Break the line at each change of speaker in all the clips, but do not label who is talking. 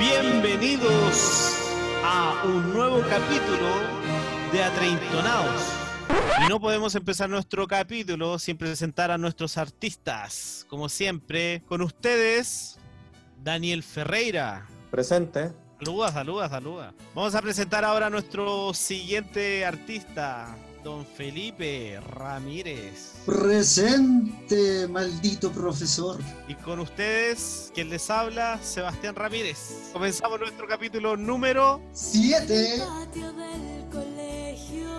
Bienvenidos a un nuevo capítulo de Atreintonados. Y no podemos empezar nuestro capítulo sin presentar a nuestros artistas. Como siempre, con ustedes, Daniel Ferreira.
Presente.
Saluda, saluda, saluda. Vamos a presentar ahora a nuestro siguiente artista, don Felipe Ramírez.
Presente, maldito profesor.
Y con ustedes, quien les habla, Sebastián Ramírez. Comenzamos nuestro capítulo número
Siete.
patio del colegio.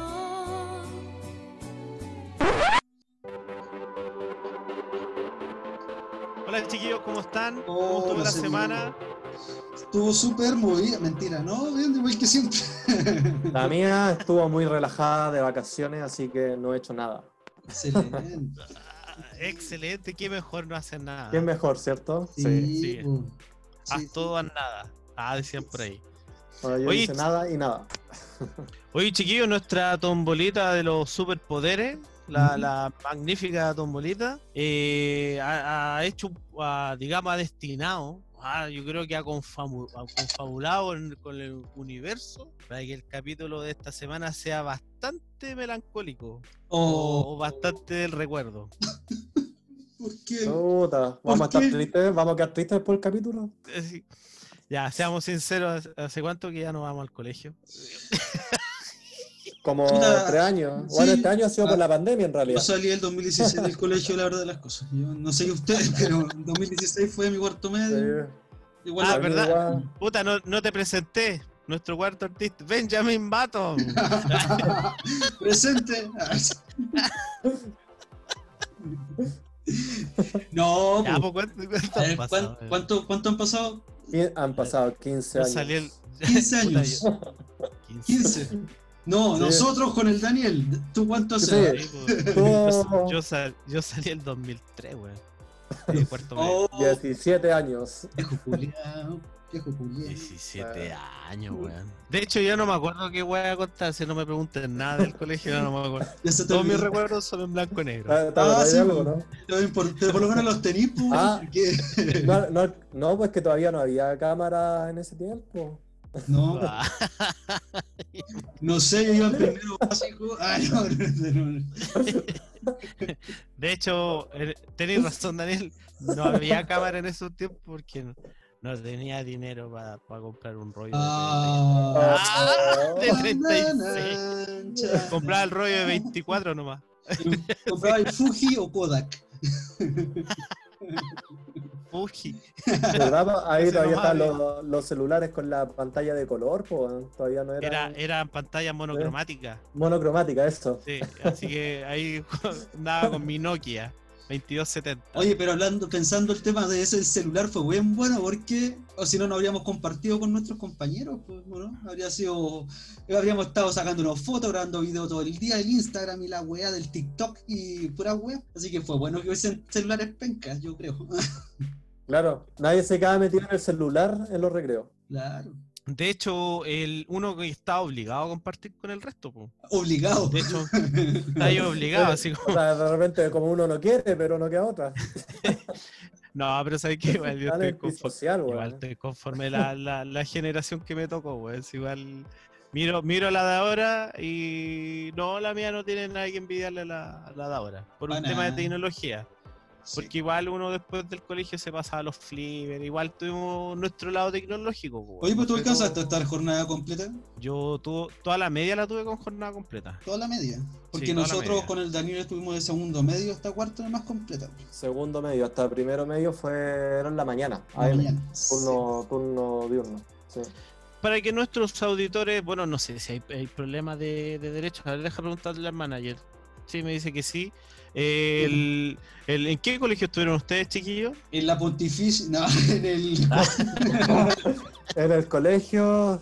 Hola chiquillos, ¿cómo están? ¿Cómo estuvo la semana?
Estuvo súper movida. Mentira, ¿no? Bien, igual que siempre.
La mía estuvo muy relajada de vacaciones, así que no he hecho nada.
Excelente.
Ah, Excelente, qué mejor no hacer nada.
¿Quién mejor, cierto?
Sí,
sí. Haz
Sí,
todo, haz nada. Ah, decían por ahí.
Bueno, yo
Oye,
hice nada y nada.
Oye, chiquillos, nuestra tombolita de los superpoderes, la, magnífica tombolita, eh, ha, ha hecho, ha, digamos, ha destinado, ah, yo creo que ha, confabulado en- con el universo para que el capítulo de esta semana sea bastante melancólico o,
Oh,
bastante del recuerdo.
¿por qué?
Puta, ¿vamos a
¿Por
estar
qué?
tristes? ¿Vamos a quedar tristes por el capítulo?
Eh, sí. Ya, seamos sinceros, ¿hace cuánto que ya no vamos al colegio?
Como
Puta,
tres años.
sí.
Bueno, este año ha sido por
Ah,
la pandemia en
Yo
realidad.
salí el 2016 del colegio, la verdad de las cosas. Yo no sé ustedes, pero el 2016 fue mi cuarto medio.
Sí.
Igual
Ah, ¿verdad?
igual.
Puta, no, no te presenté. Nuestro cuarto artista, Benjamin Button.
Presente. no,
Ya,
po.
pues, ¿cuánto, cuánto han pasado?
¿cuán- ¿cuánto, ¿Cuánto han pasado?
Han pasado 15
Yo
años.
salí el...
15
Puta,
años.
yo- 15.
15. No,
Sí.
nosotros con el Daniel. ¿Tú cuánto
Sí.
hace?
Sí, pues, yo,
Oh.
yo sal- yo salí el 2003, weón. De cuarto.
Oh,
17 años.
viejo culiao, viejo culiao.
17 años, weón. De hecho, yo no me acuerdo qué voy a contar. Si no me pregunten nada del colegio, no me acuerdo. Todos mis recuerdos son en blanco y negro.
¿Te- te
Ah,
de
sí,
algo, no?
Por, por lo menos los tenis, pues,
Ah. No, no, no, pues que todavía no había cámara en ese tiempo.
No,
Ah,
no sé, yo iba en primero básico. Ah, no, no, no.
De hecho, tenés razón, Daniel. No había cámara en esos tiempos porque no, tenía dinero para comprar un rollo. de
Ah.
Ah, de 36.
Nanancha.
Compraba el rollo de 24 nomás.
Compraba el Fuji o Kodak.
Fuji.
Ahí
Ese
todavía están los, los celulares con la pantalla de color, pues todavía no era,
Era, era en pantalla monocromática.
monocromática eso.
Sí, así que ahí andaba con mi Nokia 2270.
Oye, pero hablando, pensando el tema de ese celular fue bien bueno porque, o si no, no habríamos compartido con nuestros compañeros, pues, ¿no? Habría sido, habríamos estado sacando unas fotos, grabando videos todo el día, el Instagram y la weá del TikTok y pura weá. Así que fue bueno que hubiesen celulares pencas, yo creo.
Claro, nadie se queda metido en el celular en los recreos.
claro.
De hecho, el uno que está obligado a compartir con el resto, po.
Obligado.
De hecho, está ahí obligado, así
O
como.
sea, de repente como uno no quiere, pero no queda otra.
No, pero sabes que igual yo estoy conforme.
social,
Igual estoy conforme la, la, la generación que me tocó. Es igual. Miro, miro la de ahora y no, la mía no tiene nada que envidiarle a la, la de ahora. Por un tema de
nada. Sí.
Porque igual uno después del colegio se pasaba a los flippers, igual tuvimos nuestro lado tecnológico. po,
Oye, pues tú alcanzaste a estar jornada completa,
Yo tuvo, toda la media la tuve con jornada completa.
toda la media. Porque
Sí,
nosotros
media.
con el Daniel estuvimos de segundo medio hasta cuarto más completa.
Segundo medio, hasta primero medio fueron en la mañana.
La
AM,
mañana.
turno, turno diurno. Sí.
Para que nuestros auditores, bueno, no sé si hay, hay problemas de, de derechos. A ver, deja preguntarle al manager. Sí, me dice que sí. Eh, el- el- ¿En qué colegio estuvieron ustedes, chiquillos?
En la Pontificia, no, en el.
En el colegio,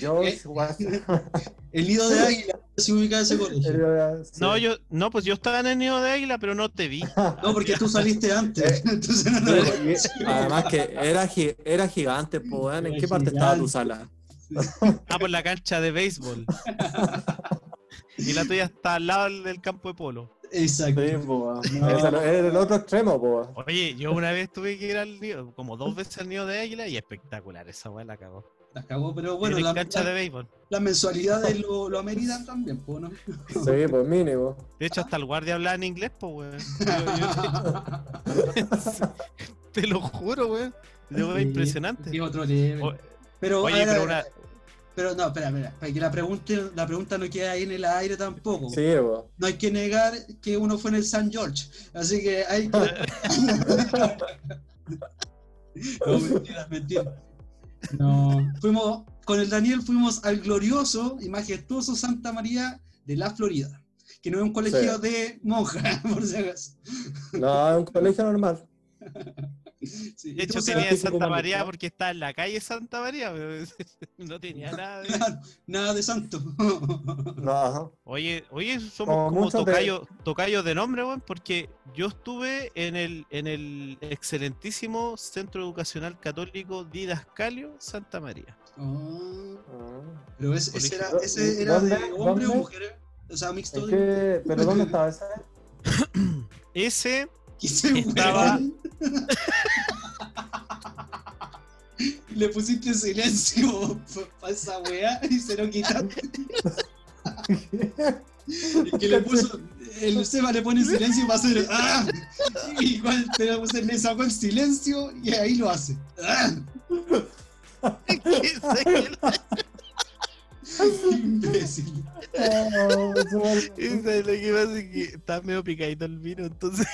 yo
¿Eh?
igual-
El nido de águila, se ubica ese colegio.
sí.
No, yo, no, pues yo estaba en el nido de águila, pero no te vi.
No, porque tú saliste antes. Entonces no,
y- Además que era, gi- era gigante, pues. ¿En
Era
qué parte estaba tu sala?
Ah, por la cancha de béisbol. Y la tuya está al lado del campo de polo.
Exacto.
Sí, po.
No.
Es el otro extremo, po.
Oye, yo una vez tuve que ir al nido, como dos veces al nido de águila y espectacular, esa weá la cagó.
La cagó, pero bueno, la,
cancha
la-
de béisbol.
las mensualidades lo, lo ameritan también, pues, ¿no?
Sí, pues mínimo.
De hecho, hasta el guardia hablaba en inglés, pues, weón. Te, lo juro, weón. Yo,
Sí,
impresionante.
es otro.
O-
Pero,
Oye,
a ver,
pero una.
Pero no, espera, espera, para que la pregunta, la pregunta no quede ahí en el aire tampoco.
Sí.
No hay que negar que uno fue en el San George, así que hay que... no, mentira, mentira. No, fuimos, con el Daniel fuimos al glorioso y majestuoso Santa María de la Florida, que no es un colegio
Sí.
de monjas, por si acaso.
No, es un colegio normal.
Sí,
De hecho, tenía
típico
Santa. María porque está en la calle Santa María. No tenía nada de.
claro, nada de santo.
No.
Oye, oye, somos
Como
como
muchos de-
tocayo, de nombre, weón, porque yo estuve en el, en el excelentísimo Centro Educacional Católico Didascalio Santa María.
Oh,
Ah.
pero ese, ese era,
Colegio.
ese era de
¿Dónde?
hombre o
¿Dónde?
mujer, o sea, mixto
Es
de...
¿Pero dónde estaba ese?
Ese,
que se. Le pusiste silencio para esa weá y se lo quitaste. Y que le puso, el Seba le pone silencio para hacer ¡Ah! Igual pero pues, le sacó el silencio y ahí lo hace. ¡Ah! Imbécil.
Oh,
Esa es lo que pasa es que está medio picadito el vino, entonces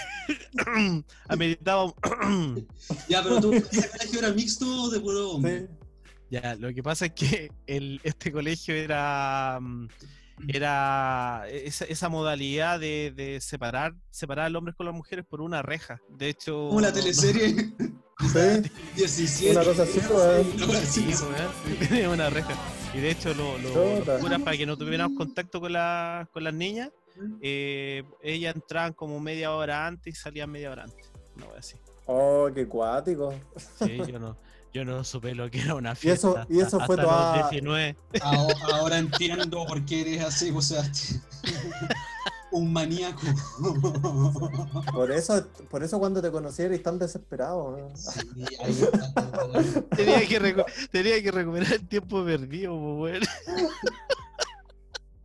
ameritaba
Ya, pero tú, ¿ese colegio era mixto o de puro hombre?
Sí.
Ya, lo que pasa es que el, este colegio era mm, era esa, esa modalidad de, de separar separar al hombre con las mujeres por una reja. De hecho,
Como la teleserie
Sí,
17.
una cosa así,
una
reja. Y de hecho, lo, lo- los curas, para que no tuviéramos contacto con, la- con las niñas, eh, ellas entraban como media hora antes y salían media hora antes. No voy así.
Oh, qué cuático.
Sí, yo no, yo no supe lo que era una
Y
fiesta.
eso- y eso
hasta-
fue
hasta
toda-
los 19.
Ahora, ahora entiendo por qué eres así, sea, un maníaco.
Por eso, por eso cuando te conocí eres tan desesperado. weón.
Sí, ahí está.
Tenía que, recu- tenía que recuperar el tiempo perdido.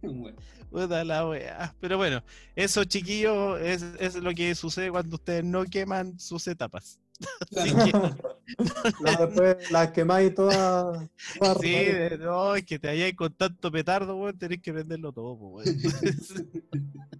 Bueno,
Puta la weá. Pero bueno, eso, chiquillos, es, es lo que sucede cuando ustedes no queman sus etapas. Así
claro.
que,
Las después las quemáis todas. todas
sí,
raras.
de- no, es que te hayáis con tanto petardo, weón, tenés que venderlo todo, weón.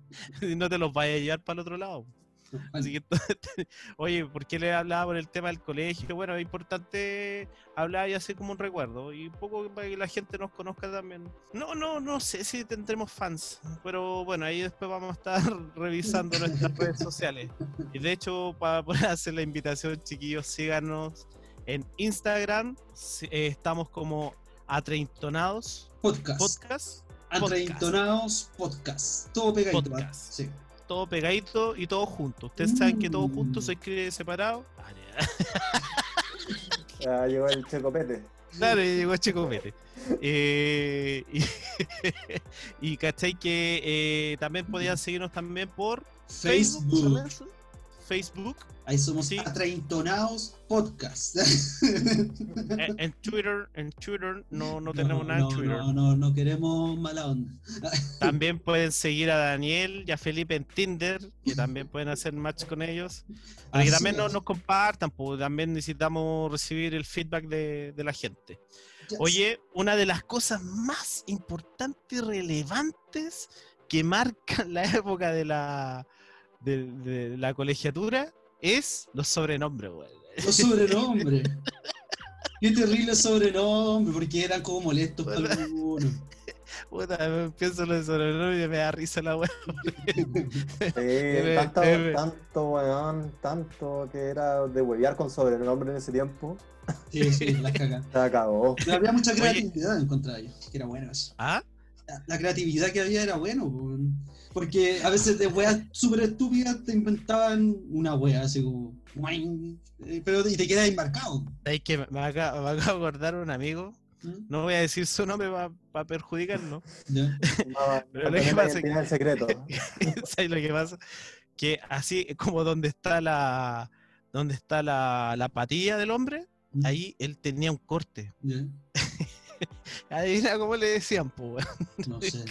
y no te los vayas a llevar para el otro lado. Así que, oye, ¿por qué le hablaba por el tema del colegio? Bueno, es importante hablar y hacer como un recuerdo y un poco para que la gente nos conozca también. No, no, no sé si tendremos fans, pero bueno, ahí después vamos a estar revisando nuestras redes sociales. Y de hecho, para poder hacer la invitación, chiquillos, síganos en Instagram. eh, estamos como Atreintonados
Podcast.
Podcast.
Atreintonados podcast. Todo pegadito.
Podcast.
¿ah? Sí.
Todo pegadito y todo junto. Ustedes saben que todo junto se escribe separado. Ah. Ya
llegó el checopete.
Claro, llegó Checopete. Eh, y, y cachai que eh, también podían seguirnos también por Facebook.
Facebook.
Facebook,
Ahí somos
Sí.
Atreintonados podcast.
en, en Twitter, en Twitter no, no tenemos nada en
no,
Twitter.
No, no, no queremos mala onda.
También pueden seguir a Daniel y a Felipe en Tinder, que también pueden hacer match con ellos. Para que también nos, nos compartan, pues también necesitamos recibir el feedback de, de la gente. Oye, una de las cosas más importantes y relevantes que marcan la época de la, de, de la colegiatura es los sobrenombres, güey.
Los sobrenombres. Qué terrible sobrenombre, porque eran como molestos para
Puta.
algunos.
Puta, pienso en los sobrenombres y me da risa la weá.
Sí, tanto, tanto, weón, tanto que era de huevear con sobrenombre en ese tiempo.
Sí, sí, las cagas.
Se acabó.
Pero había mucha
Oye.
creatividad en contra de ellos, que era bueno eso.
¿Ah?
La, creatividad que había era bueno, po. porque a veces de weas súper estúpidas te inventaban una wea así como. Eh, Pero y te quedas embarcado.
¿Sabes que me acaba, me de acordar un amigo
¿Mm?
No voy a decir su nombre para perjudicarlo.
Ya.
Va-
Pero lo que pasa es que-
en secreto.
¿Sabes lo que pasa? Que así como donde está la donde está la, la patilla del hombre,
¿Mm?
ahí él tenía un corte.
Ya.
Adivina cómo le decían, pues.
No sé.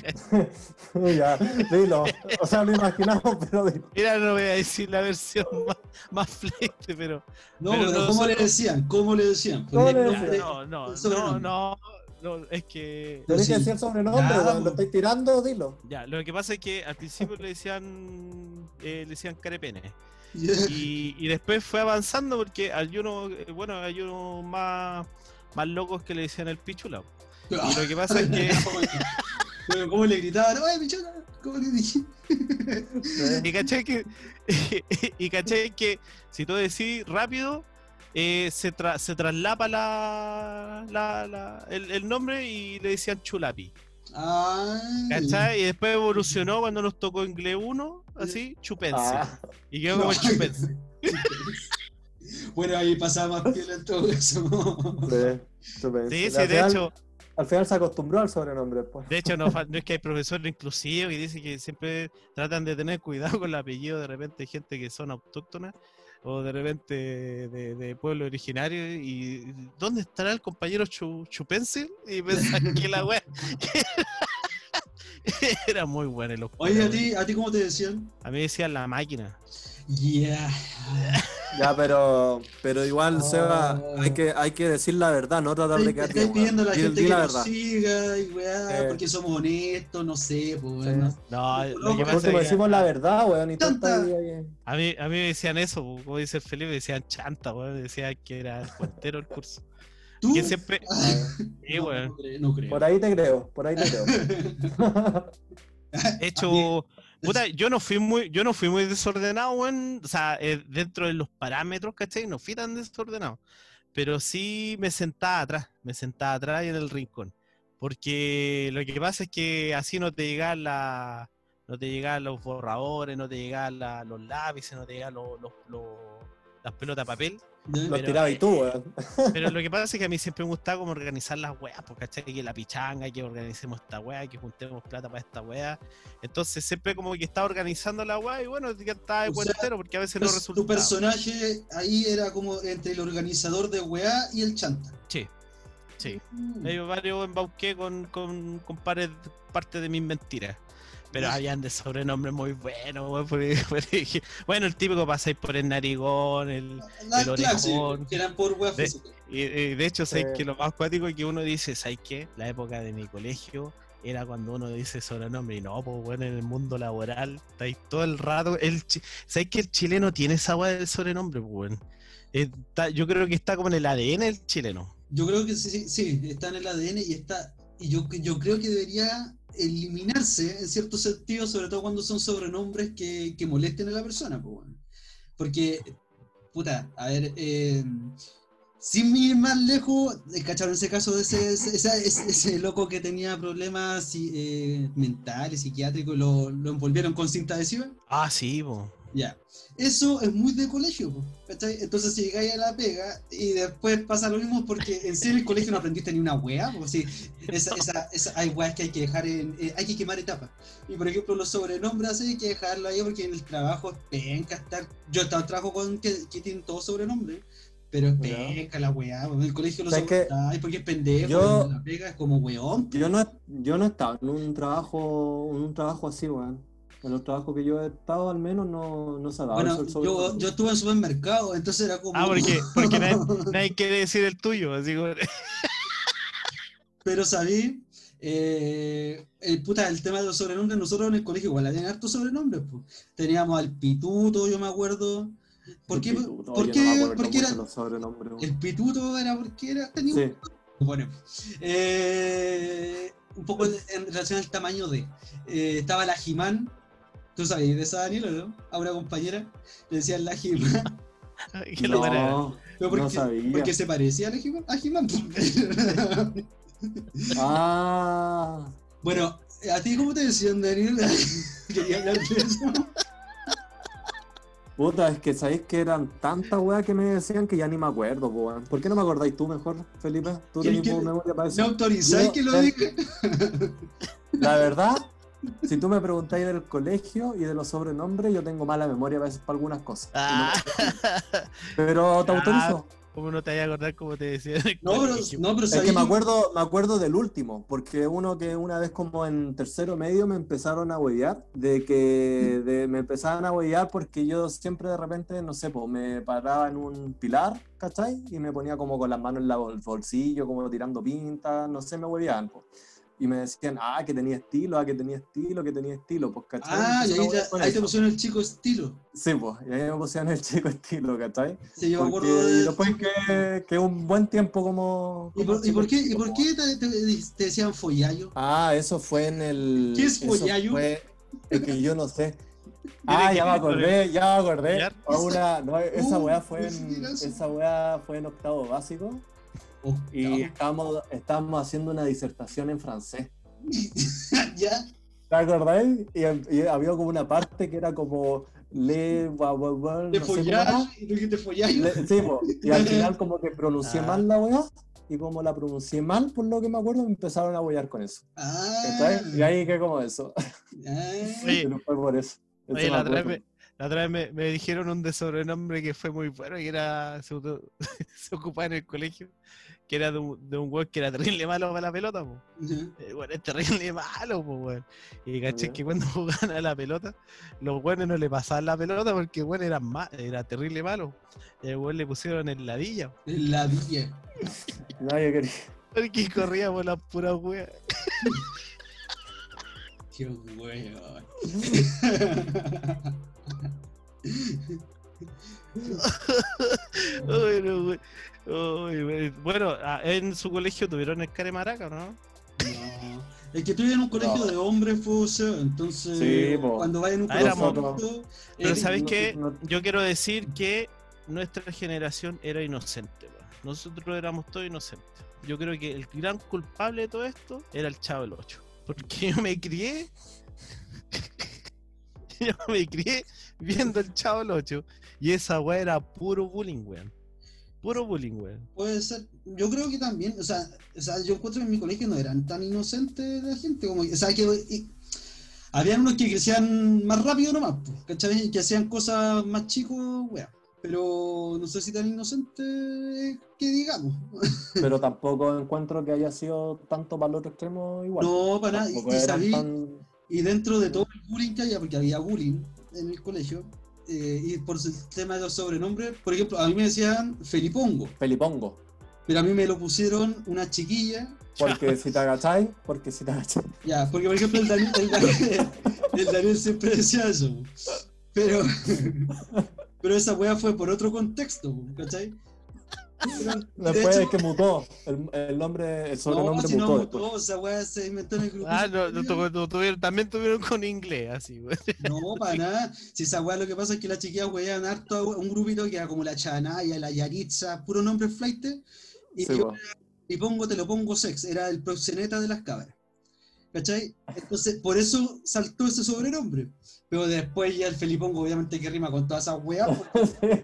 ya, dilo. O sea, lo imaginamos, pero dilo.
Mira, no voy a decir la versión más, más fleite, pero.
No,
Pero
pero
no
¿cómo le decían? ¿Cómo le decían?
¿Cómo
Porque
le
el
Ya,
nombre-
no, no, no, no, no, es que.
Que
sí.
decir el sobrenombre,
po.
Lo estoy tirando, dilo.
Ya, lo que pasa es que al principio le decían eh, le decían carepene. Y, y después fue avanzando porque hay uno, eh, bueno, hay unos más, más locos que le decían el pichula. Y lo que pasa es que.
Pero ¿Cómo le gritaban? ¡Oye, pichona! ¿Cómo le dije?
Y caché que, y caché que si tú decís rápido, eh, se, tra- se traslapa la, la- la- el, el nombre y le decían chulapi. ¿Cachai? Y después evolucionó cuando nos tocó inglés 1, así, chupense.
Ah,
Y quedó como el chupense.
Bueno, ahí pasaba más piel en todo eso.
sí.
Sí, de
final,
hecho,
al final se acostumbró al sobrenombre, pues.
de hecho no, es que hay profesores inclusivos y dicen que siempre tratan de tener cuidado con el apellido de repente hay gente que son autóctonas o de repente de, de pueblo originario y ¿dónde estará el compañero Chu- Chupense? Y pensan que la wea era muy buena el
Oye, ¿a ti, ¿a ti cómo te decían?
A mí decían la máquina.
Yeah.
Ya, pero, pero igual,
Oh.
Seba, hay que, hay que decir la verdad, no tratar de quedar
Estáis pidiendo a la gente que
la
nos siga y weá,
Eh.
porque somos honestos, no sé, pues
Sí.
No,
No,
lo que
por
pasa
Último
es que
decimos la verdad, weón, y
Tanta.
a mí, a mí me decían eso, como dice el Felipe, decían chanta, weón, decían que era el puentero el curso.
¿Tú?
Que siempre... Sí,
no,
weón.
no creo, no creo.
Por ahí te creo, por ahí te creo.
De hecho, puta, yo no fui muy, yo no fui muy desordenado, weón. O sea, eh, dentro de los parámetros, ¿cachai? No fui tan desordenado. Pero sí me sentaba atrás, me sentaba atrás y en el rincón. Porque lo que pasa es que así no te llegan la, no te llegan los borradores, no te llegan la- los lápices, no te llegan los, los- los- las pelotas de papel.
Los
Pero,
tirabas y tú, weón.
Pero lo que pasa es que a mí siempre me gustaba como organizar las weas, porque ¿cachai? Que la pichanga, que organicemos esta wea, que juntemos plata para esta wea. Entonces siempre como que estaba organizando la wea y bueno, ya estaba de cuentero porque a veces no resultaba.
tu personaje ahí era como entre el organizador de weá y el chanta.
Sí, sí.
Mm.
Hay varios embauqué con, con, con pares- parte de mis mentiras. Pero habían de sobrenombres muy buenos, weón, porque- porque- Bueno, el típico pasáis por el narigón, el,
La
el
clase,
orejón.
que eran por weá
De-
física.
Y, y de hecho, ¿sabes
Eh.
que Lo más cuático es que uno dice, ¿sabes qué? La época de mi colegio era cuando uno dice sobrenombre y no, pues bueno, en el mundo laboral estáis todo el rato. El, ¿Sabes que el chileno tiene esa weá del sobrenombre, pues bueno? Está- yo creo que está como en el ADN del chileno.
Yo creo que sí, sí, sí, está en el ADN y está. Y yo, yo creo que debería eliminarse en cierto sentido, sobre todo cuando son sobrenombres que, que molesten a la persona. Porque, puta, a ver, eh, sin ir más lejos, eh, ¿cacharon ese caso de ese, ese, loco que tenía problemas eh, mentales, psiquiátricos, lo, lo envolvieron con cinta adhesiva?
Ah, sí, po.
Ya. Eso es muy de colegio, ¿cachai? Entonces si llegáis a la pega y después pasa lo mismo porque en serio el colegio no aprendiste ni una wea, porque si esa, esa, esa- hay weas que hay que dejar en, eh, hay que quemar etapas. Y por ejemplo los sobrenombres hay que dejarlo ahí porque en el trabajo es penca estar. Yo he estado en trabajo con que, que tienen todos sobrenombres, pero es penca la wea, en el colegio lo soportáis porque es pendejo,
Yo-
en la pega es como weón.
Yo no, yo no he estado en un trabajo, en un trabajo así, weón. En los trabajos que yo he estado, al menos, no, no se ha dado
Bueno,
eso el
yo,
sobrenombre.
yo estuve en supermercado, entonces era como.
Ah, porque, porque nadie, nadie quiere decir el tuyo. Así como-
Pero sabí, eh, el, puta, el tema de los sobrenombres, nosotros en el colegio igual habían hartos sobrenombres. pues. Teníamos al pituto, yo me acuerdo. ¿Por qué?
El pituto,
por
yo
qué-
no
porque era-. El pituto era porque era. Tenía un-
Sí,
Bueno, eh, un poco en en relación al tamaño de. eh, estaba la Jimán. ¿Tú sabes de esa, Daniela, no? A una compañera le decían la
era.
no, no
porque,
sabía.
porque se parecía a la Jimán. A Jimán.
Ah,
bueno, ¿a ti cómo te decían, Daniel? Quería hablar de eso.
Puta, es que sabéis que eran tantas weas que me decían que ya ni me acuerdo, po, weón. ¿Por qué no me acordáis tú mejor, Felipe? Tú
¿Quién
tenés memoria para eso.
¿Me autorizáis que lo diga?
La verdad, si tú me preguntáis del colegio y de los sobrenombres, yo tengo mala memoria a veces para algunas cosas.
Ah,
Pero te
Ah,
autorizo.
¿Cómo no te vayas a acordar cómo te decía? el
No, pero, no, pero
Es que me acuerdo, me acuerdo del último, porque uno que una vez como en tercero medio me empezaron a huellar, de que de- me empezaban a huellar porque yo siempre de repente, no sé, pues me paraba en un pilar, ¿cachai? Y me ponía como con las manos en la bol- bolsillo, como tirando pintas, no sé, me huellaban, pues. Y me decían, ah, que tenía estilo, ah, que tenía estilo, que tenía estilo, pues, ¿cachai?
Ah, y ahí, te, ahí te pusieron el chico estilo.
Sí, pues, y ahí me pusieron el chico estilo, ¿cachai?
Sí, yo me acuerdo
y
de.
después que, que un buen tiempo como...
¿Y
como
por, y por qué, y por qué te, te- te decían follayo?
Ah, eso fue en el.
¿Qué es Follayo?
fue- Es que yo no sé. Ah, ya me acordé, ya me acordé. Una- no, esa
Uh,
weá fue en, esa weá fue en octavo básico y estábamos, estábamos haciendo una disertación en francés.
ya.
¿Te acordáis? Y, y había como una parte que era como le, gua, gua, gua,
Te
no era.
y tú follayo.
Le- sí, po, y al final como que pronuncié
Ah.
mal la weá y como la pronuncié mal, por lo que me acuerdo, me empezaron a huear con eso.
Ah.
Y ahí que como eso.
Oye,
Pero fue por eso. Eso
Oye, la otra me, la otra vez me, me dijeron un de sobrenombre que fue muy bueno y era. Se, se ocupaba en el colegio, que era de un, de un weón que era terrible malo para la pelota, po. El weón es terrible malo, po, weón. Y caché que cuando jugaban a la pelota, los weones no le pasaban la pelota porque el weón era, ma- era terrible malo. Y el weón le pusieron en ladilla,
En la villa.
Nadie quería.
porque corría por las puras weas.
Qué weón.
Ay, no, weón. Bueno, ah, en su colegio tuvieron el care maraca, ¿no?
No. Es que vives en un colegio
No.
de hombres, fue entonces
Sí,
cuando vas en un
Ah,
colegio
Pero
eres-
¿sabes
no-
qué?
no-
Yo quiero decir que nuestra generación era inocente. Nosotros éramos todos inocentes. Yo creo que el gran culpable de todo esto era el Chavo del 8. Porque yo me crié. yo me crié viendo el Chavo del 8. Y esa weá era puro bullying, weón. Puro bullying, weón.
Puede ser. Yo creo que también, o sea, o sea, yo encuentro que en mi colegio no eran tan inocentes la gente, como, o sea, que y- habían unos que crecían más rápido nomás, pues, ¿cachai? Que hacían cosas más chicos, weá. Pero no sé si tan inocente que digamos.
Pero tampoco encuentro que haya sido tanto para el otro extremo igual.
No, para nada. Y, y
tan-
y dentro de todo el bullying que había, porque había bullying en el colegio, eh, y por el tema de los sobrenombres, por ejemplo, a mí me decían Felipongo,
Felipongo.
pero a mí me lo pusieron una chiquilla
Porque si te agacháis, porque si te agacháis.
Ya, porque por ejemplo el Daniel, el Daniel, el Daniel siempre decía eso. Pero, pero esa weá fue por otro contexto, ¿cachai?
Después
hecho,
es que mutó. El, el nombre, el sobrenombre
no, si no
mutó
mutó,
después.
esa weá se inventó en el grupo.
Ah, no, no, tu- tu- tuvieron- también tuvieron con inglés, así, weón.
No, para nada. Si esa weá lo que pasa es que las chiquillas weaban harto a un grupito que era como la Chanaya, la Yaritza, puro nombre flight. Y
Sí,
yo y pongo, te lo pongo sex, era el proxeneta de las cabras. ¿Cachai? Entonces, por eso saltó ese sobrenombre. Pero después ya el Felipongo, obviamente, que rima con todas esas weas. porque-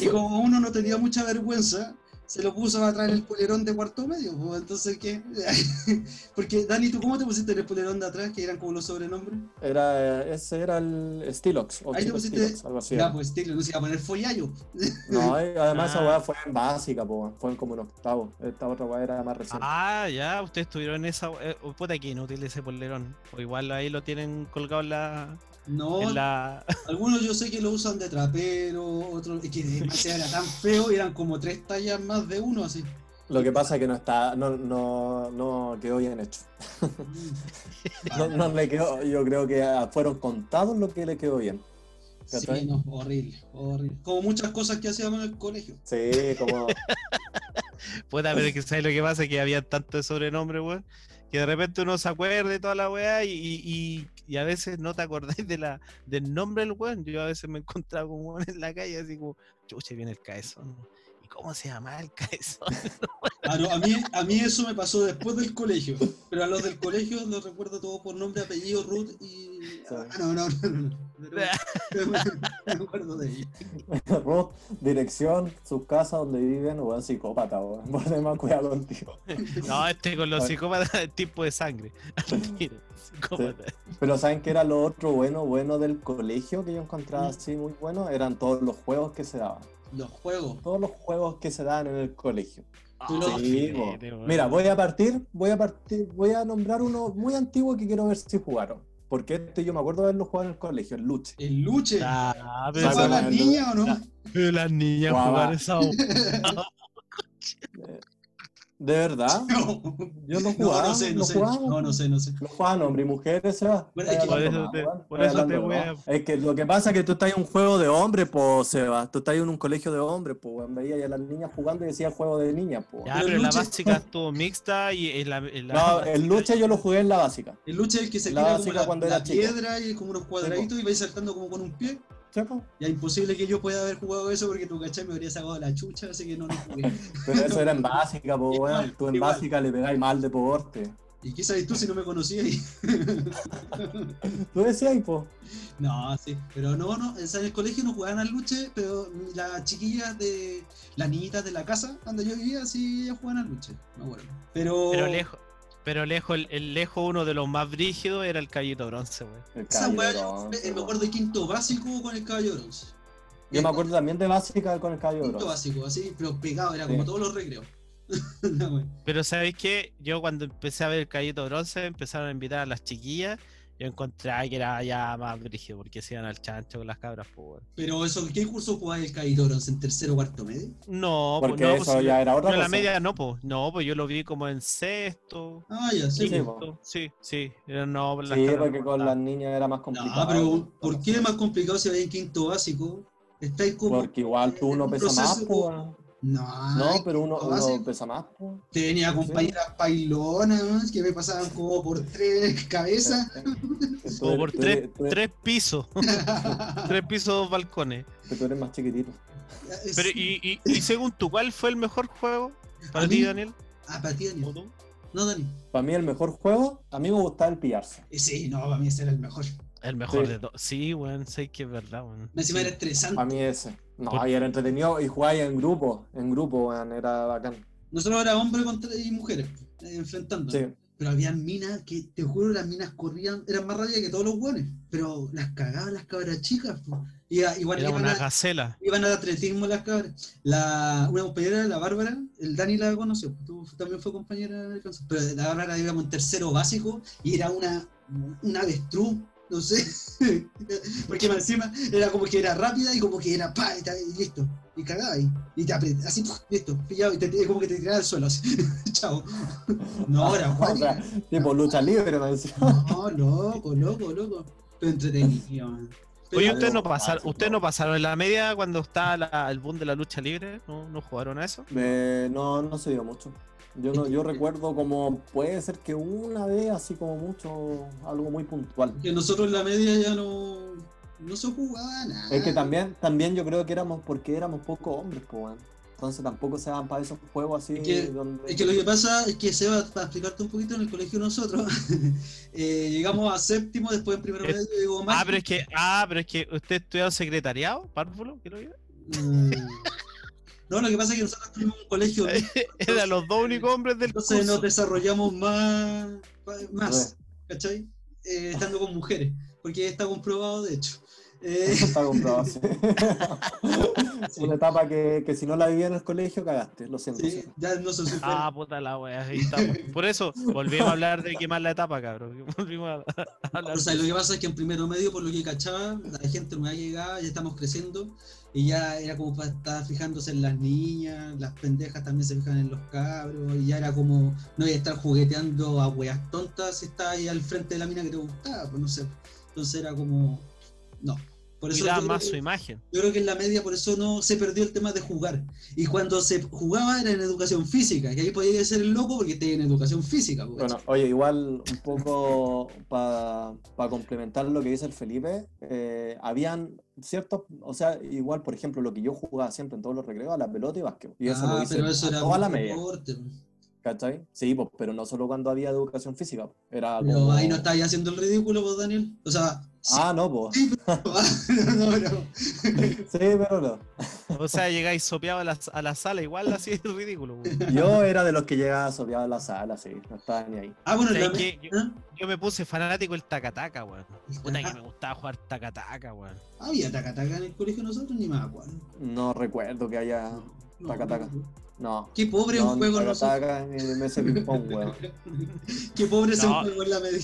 Y como uno no tenía mucha vergüenza, se lo puso atrás en el polerón de cuarto medio. pues, Entonces, ¿qué? Porque, Dani, ¿tú cómo te pusiste en el polerón de atrás, que eran como los sobrenombres?
Era, ese era el Stilox. O
Ahí te pusiste.
Stilox, algo así.
Ya, pues, estilo, no se iba a poner follayo.
No, y además esa
Ah.
weá fue en básica, po, fue como en octavo. Esta otra weá era más reciente.
Ah, ya, ustedes tuvieron esa. Eh, puta que inútil ese polerón. O igual ahí lo tienen colgado en la.
No,
En la...
Algunos yo sé que lo usan de trapero, otros es que demasiado era tan feo, eran como tres tallas más de uno así.
Lo que pasa es que no está, no, no, no quedó bien hecho. No, no le quedó, yo creo que fueron contados lo que le quedó bien.
Sí, no, horrible, horrible. Como muchas cosas que hacíamos en el colegio.
Sí, como
Puta, pero es que sabes lo que pasa, que había tanto de sobrenombre, weón. Que de repente uno se acuerde de toda la weá y, y, y- a veces no te acordáis del nombre del weón. Yo a veces me he encontrado con un en la calle así como, chuche, viene el caezón. ¿Y cómo se llama el caezón?
Ah, no, a mí, a mí eso me pasó después del colegio. Pero a los del colegio los recuerdo todo por nombre, apellido, Ruth y. Ah, no, no, no, no. pero me acuerdo de ella.
Ruth, dirección, sus casas donde viven, weón, psicópata, weón. Por demás, cuidado contigo.
No, este con los psicópatas es tipo de sangre. Psicópata.
Pero ¿saben qué era lo otro bueno, bueno del colegio que yo encontraba así muy bueno? Eran todos los juegos que se daban.
Los juegos.
Todos los juegos que se daban en el colegio. Sí. Mira, voy a partir, voy a partir, voy a nombrar uno muy antiguo que quiero ver si jugaron. Porque este yo me acuerdo de haberlo jugado en el colegio, el Luche.
El luche.
Ah,
¿Se
pero,
las niñas o no?
las niñas jugar esa
¿De verdad?
No.
Yo lo
No,
jugaba,
no sé, no sé. No, no sé, no sé.
Lo jugaban hombres y mujeres, Seba.
Bueno,
Estáis
es que-
Por eso te- por eso voy
más. Es que lo que pasa es que tú estás en un juego de hombres, pues, Seba. Tú estás en un colegio de hombres, pues, weón. Veía a las niñas jugando y decía juego de niñas, pues.
Ya,
Pero
pero la
lucha-
básica estuvo mixta y en la, en la-
No, el luche yo lo jugué en la básica.
El luche es el que se
La
tira
básica
como la,
cuando
la
era chico.
piedra y como unos cuadraditos y vais saltando como con un pie.
¿Sí, po?
Ya imposible que yo pueda haber jugado eso porque tu cachai me habría sacado la chucha, así que no lo jugué.
Pero eso era en básica, pues,
Igual,
weón. Tú en
igual.
básica le pegáis mal deporte.
¿Y qué sabes tú si no me conocías?
Tú decías, pues.
No, sí, pero no, no, en el colegio no jugaban al luche, pero las chiquillas de, las niñitas de la casa donde yo vivía, sí, ellas jugaban al luche, me acuerdo. Pero,
pero lejos. Pero lejos, el, el lejos uno de los más brígidos era el Callito Bronce, güey.
El
esa weá,
de
yo
bronce,
me, acuerdo de quinto básico con el caballo bronce.
Yo me acuerdo también de básica con el caballo de
Quinto
bronce.
básico, así, pero pegado, era
Sí.
como todos los recreos.
Pero ¿sabéis qué? Yo cuando empecé a ver el Callito Bronce empezaron a invitar a las chiquillas. Yo encontré ah, que era ya más brígido porque se iban al chancho con las cabras, pues.
Pero eso, ¿qué curso jugaba el bronce? ¿En tercero o cuarto medio?
No, pues
Porque
no,
eso
pues,
ya era otra
no, la
cosa.
media no, pues. No, pues yo lo vi como en sexto.
Ah, ya, sí.
Quinto.
po.
Sí, sí. Era- No, las
Sí, porque
no
con las niñas era más complicado.
No, pero ¿por qué es más complicado si vais en quinto básico? Estáis como...
Porque igual tú uno
un
pesa más, pues.
No,
No, pero uno, uno pesa más, pues.
Tenía compañeras pailonas que me pasaban como por tres cabezas.
Tú
Como
eres-
por tres, tres pisos. tres pisos, dos balcones.
que tú eres más chiquitito.
Pero, y, y, y según tú, ¿cuál fue el mejor juego para ti, Daniel?
Ah, para ti,
¿O
Daniel.
tú?
No, Dani.
Para mí el mejor juego, a mí me gustaba el pillarse.
Eh, Sí, no, para mí ese era el mejor.
El mejor
Sí.
de todos. Sí, weón, sé que es verdad, weón.
Encima
Sí.
era estresante.
Para mí ese. No,
Por-
y era entretenido y jugaba en grupo, en grupo, era bacán.
Nosotros era hombre contra y mujeres, eh, enfrentando.
Sí.
Pero había minas que, te juro, las minas corrían, eran más rápidas que todos los buenos. Pero las cagaban las cabras chicas. po. Y, a- igual
Era
iban,
una
a,
gacela.
iban al atletismo las cabras. La, una compañera, la Bárbara, el Dani la conoció, tú también fue compañera del alcance. Pero la Bárbara, digamos, en tercero básico y era una, una avestruz, no sé. Porque más encima era como que era rápida y como que era pa, y, ta- y listo. Y cagaba ahí. Y te apretaba, así, ¡puf! listo, pillado. Y te, como que te tiraba al suelo, así. Chao. No, era
O sea, tipo lucha libre, me decía.
No, loco, loco, loco. Pero entretenido, man. Pero-
Oye, ¿ustedes no, pasaron. ¿ustedes no pasaron en la media cuando estaba la- el boom de la lucha libre? ¿No, no jugaron a eso?
Eh, no, no se dio mucho. Yo no, yo recuerdo como puede ser que una vez, así como mucho, algo muy puntual.
Que nosotros en la media ya no, no se jugaba nada.
Es que también, también yo creo que éramos porque éramos pocos hombres, pues. Entonces tampoco se daban para esos juegos así
Es que-
donde.
Es que lo que pasa es que Seba, para explicarte un poquito, en el colegio nosotros eh, llegamos a séptimo, después en primero
Es-
medio llegó más.
Ah, pero es que, ah, pero es que usted estudió secretariado, párvulo, ¿qué lo diga?
Mm. No, lo que pasa es que nosotros tuvimos un colegio,
Eran los dos únicos hombres del
entonces nos desarrollamos más, más ¿cachai? Eh, estando con mujeres, porque está comprobado de hecho. Eh,
Está comprobado, sí. Una etapa que, que si no la vivía en el colegio, cagaste, lo siento.
sí,
sí.
ya no se supera.
Ah, puta la wea, ahí estamos. Por eso, volvimos a hablar de quemar la etapa, cabrón. Volvimos a a hablar
O sea, lo que pasa es que en primero medio, por lo que cachaba, la gente no ha llegado, ya estamos creciendo, y ya era como para estar fijándose en las niñas, las pendejas también se fijan en los cabros, y ya era como, no voy a estar jugueteando a weas tontas si está ahí al frente de la mina que te gustaba, pues no sé. Entonces era como, no. Por eso
Cuidaba
yo creo
más
que-
su imagen.
yo creo que en la media por eso no se perdió el tema de jugar. Y cuando se jugaba era en educación física, que ahí podía ser el loco porque esté en educación física. pues,
Bueno, oye, igual un poco para complementar lo que dice el Felipe, eh, habían ciertos, o sea, igual por ejemplo lo que yo jugaba siempre en todos los recreos, a la pelota y básquet. Y eso
ah,
lo hice
pero eso
a
era
toda la media,
deporte.
¿Cachai? Sí, pues, pero no solo cuando había educación física, era
Pero ahí no estáis haciendo el ridículo, vos, Daniel. O sea,
Ah, no, po.
Sí, pero, no, pero-
Sí, pero no.
O sea, llegáis sopeado a la, a la sala, igual así es ridículo.
Yo era de los que llegaba sopeado a la sala, sí. No estaba ni ahí.
Ah, bueno,
¿Sabes
la
qué?
me-
Yo-. Yo me puse fanático del tacataca, weón. Puta que me gustaba jugar tacataca, weón.
Había tacataca en el colegio nosotros, ni me acuerdo.
No recuerdo que haya.
No,
Taca, taca.
no.
No.
Qué pobre
no,
un juego
taca, ping-pong, weón.
Qué pobre es
No.
un juego en la media.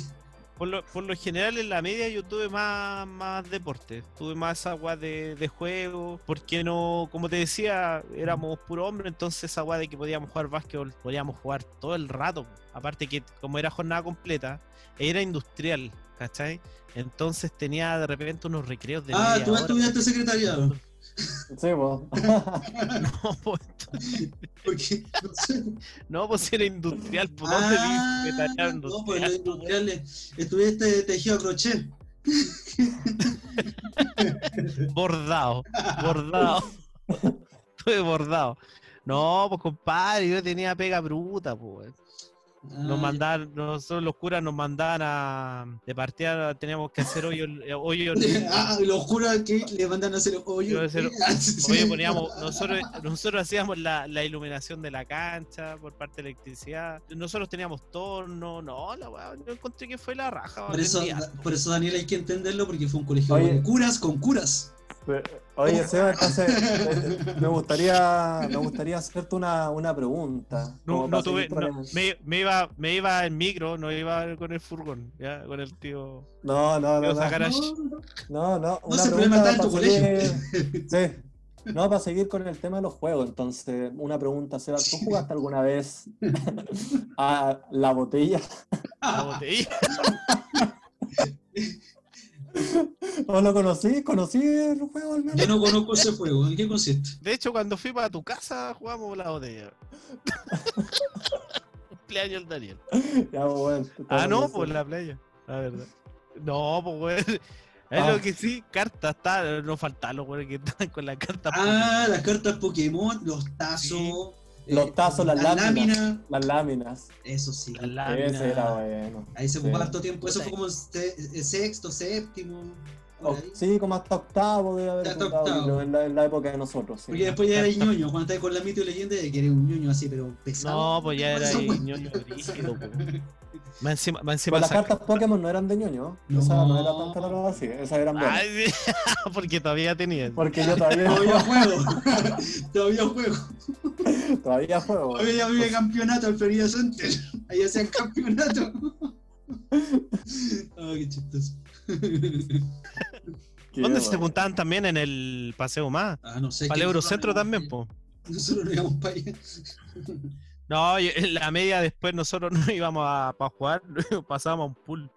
Por lo, por lo general en la media yo tuve más, más deporte, tuve más agua de, de juego, porque no, como te decía, éramos puro hombre, entonces esa agua de que podíamos jugar básquetbol, podíamos jugar todo el rato. Aparte que como era jornada completa, era industrial, ¿cachai? Entonces tenía de repente unos recreos de
Ah,
media
tú
hora.
estudiaste secretariado.
Sí.
No, pues,
Porque, no sé.
no, pues era industrial, pues ¿dónde
Ah,
secretariado
no, pues los
industrial?
industriales. Estuviste tejido a crochet.
Bordado, bordado. Estuve bordado. No, pues compadre, yo tenía pega bruta, pues. Nos
Ah,
mandaban, nosotros los curas nos mandaban a. De partida teníamos que hacer hoyo, hoyo
Ah, los curas que le mandan a hacer hoyo.
Hacer- poníamos, nosotros, nosotros hacíamos la, la iluminación de la cancha por parte de electricidad. Nosotros teníamos torno, no, la weá, yo encontré que fue la raja.
Por eso, por eso, Daniel, hay que entenderlo porque fue un colegio
Oye.
con curas con curas.
Oye, Seba, entonces me gustaría, me gustaría hacerte una, una pregunta.
No, no tuve, no, me, me iba, me iba en micro, no iba con el furgón, ya, con el tío.
No, no, no, no,
No, no,
no, no,
No
una
se problema está en tu
para
colegio.
seguir- Sí. No, para seguir con el tema de los juegos, entonces, una pregunta, Seba, ¿tú jugaste alguna vez a la botella?
La botella.
¿No lo conocí? ¿Conocí el juego al menos?
Yo no conozco ese juego. ¿En qué consiste?
De hecho, cuando fui para tu casa, jugamos la botella. Cumpleaños el Daniel.
Ya, pues, bueno,
Ah, no,
pues
por la playa, la verdad. No, pues, weón. Es
Ah.
lo que sí, cartas, está, no faltan los weones que están con la carta.
Ah, las cartas Pokémon, los tazos. eh,
Los tazos, las láminas.
láminas.
Las láminas.
Eso sí.
Las láminas.
Ese era bueno.
Ahí se
Sí.
ocupaba harto tiempo. Eso fue como eh, sexto, séptimo.
Sí, como hasta octavo debe haber
Hasta octavo.
en la, en la época de nosotros. Sí.
Porque después ya eres ñoño. Cuando estás con la mito y leyenda, que eres un ñoño así, pero pesado.
No, pues ya era
pues.
ñoño brígido, pues. Más encima, más encima
Pero las cartas Pokémon no eran de ñoño.
No.
Esa no era tan cara así. Esas eran buenas.
Ay, sí, porque todavía tenía.
Porque yo todavía,
Todavía juego. Todavía juego.
todavía juego.
Todavía vive campeonato al Florida Center. Ahí hacían campeonato. Oh, qué chistoso.
¿Dónde se juntaban también? En el Paseo Más.
Ah, no sé.
Para el
¿qué-
Eurocentro también, pues.
Nosotros no íbamos para allá.
No, en la media después nosotros no íbamos a para jugar, pasábamos a un pool.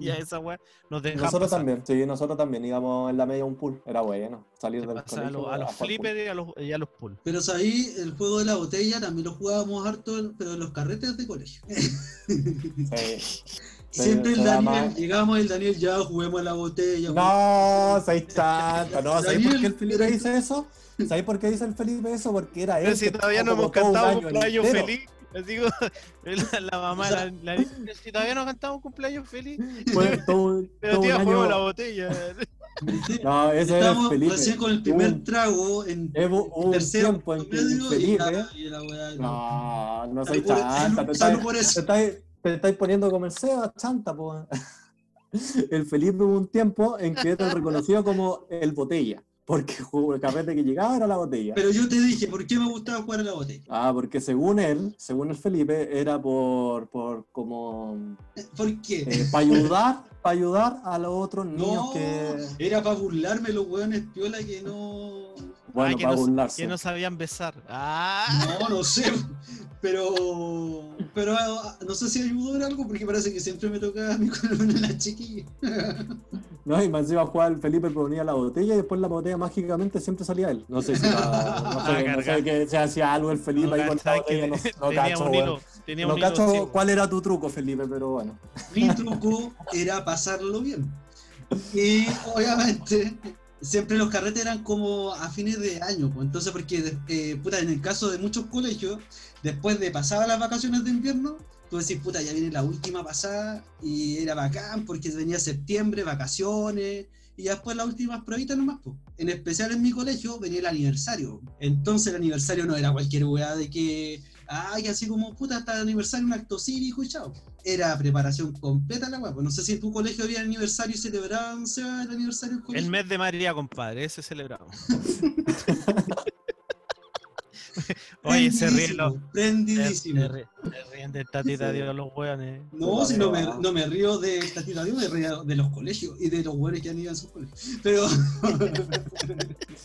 Y a esa weá nos dejaban
Nosotros
pasar.
también, sí, nosotros también íbamos en la media a un pool. Era bueno salir del
pasa a,
colegio.
los- a los flippers y a los, y a los pool.
Pero ahí el juego de la botella también lo jugábamos harto, pero en los carretes de colegio.
Sí.
Siempre el Daniel,
más-
llegábamos el Daniel, ya juguemos a la botella.
No, seis chanta. No, ¿sabéis por qué el Felipe dice eso? ¿Sabéis por qué dice el Felipe eso? Porque era él.
Pero si
que
todavía no hemos
un
cantado
año
cumpleaños feliz. Así como la, la mamá,
O sea-
la, la- si todavía no cantamos cumpleaños feliz.
Fue todo, un-
Pero
todo
tía,
un
juego
año-
la botella.
No, ese era el
Estamos
Felipe.
recién con el primer
Un-
trago en
un
tercero
tiempo en que el
medio y
Felipe.
la- y la
No, no soy
Salud por-
chanta.
salud-
Te
por
te estáis- poniendo como el Seba, chanta, po. El Felipe hubo un tiempo en que era reconocido como el botella. Porque jugó el carrete que llegaba era la botella.
Pero yo te dije, ¿por qué me gustaba jugar a la botella?
Ah, porque según él, según el Felipe, era por, por como
¿Por qué?
para ayudar, para ayudar a los otros niños
no,
que
era para burlarme los hueones piola que no.
bueno,
Ah, que
para
no-
burlarse.
Que no sabían besar. Ah,
No, no sé. Pero. Pero ah, no sé si ayudó en algo porque parece que siempre me tocaba a mí con la chiquilla.
No, y más iba a jugar el Felipe ponía la botella y después la botella mágicamente siempre salía él. No sé si la- no sé,
Ah,
no sé
cargar.
que se hacía algo el Felipe
no,
ahí con la botella, no, no
tenía
cacho,
un
weón.
hilo. Tenía
No
un
cacho cuál era tu truco, Felipe, pero bueno.
Mi truco era pasarlo bien. Y obviamente. Siempre los carretes eran como a fines de año, pues, entonces porque eh, puta, en el caso de muchos colegios, después de pasar las vacaciones de invierno, tú decís, puta, ya viene la última pasada y era bacán porque venía septiembre, vacaciones. Y después las últimas pruebitas nomás, pues. En especial en mi colegio venía el aniversario. Entonces el aniversario no era cualquier weá de que, ay, así como, puta, hasta el aniversario un acto cívico y chao. Era preparación completa la weá. Pues no sé si en tu colegio había aniversario y celebraban Seba, el aniversario del colegio.
El mes de María, compadre, ese celebramos. Oye, se ríen los. Se,
Prendidísimo.
se ríen- se ríen de tatita
Sí.
Dios los hueones.
No, si no me, no me río de esta tira, me río de los colegios y de los buenos que han ido a sus colegios. Pero,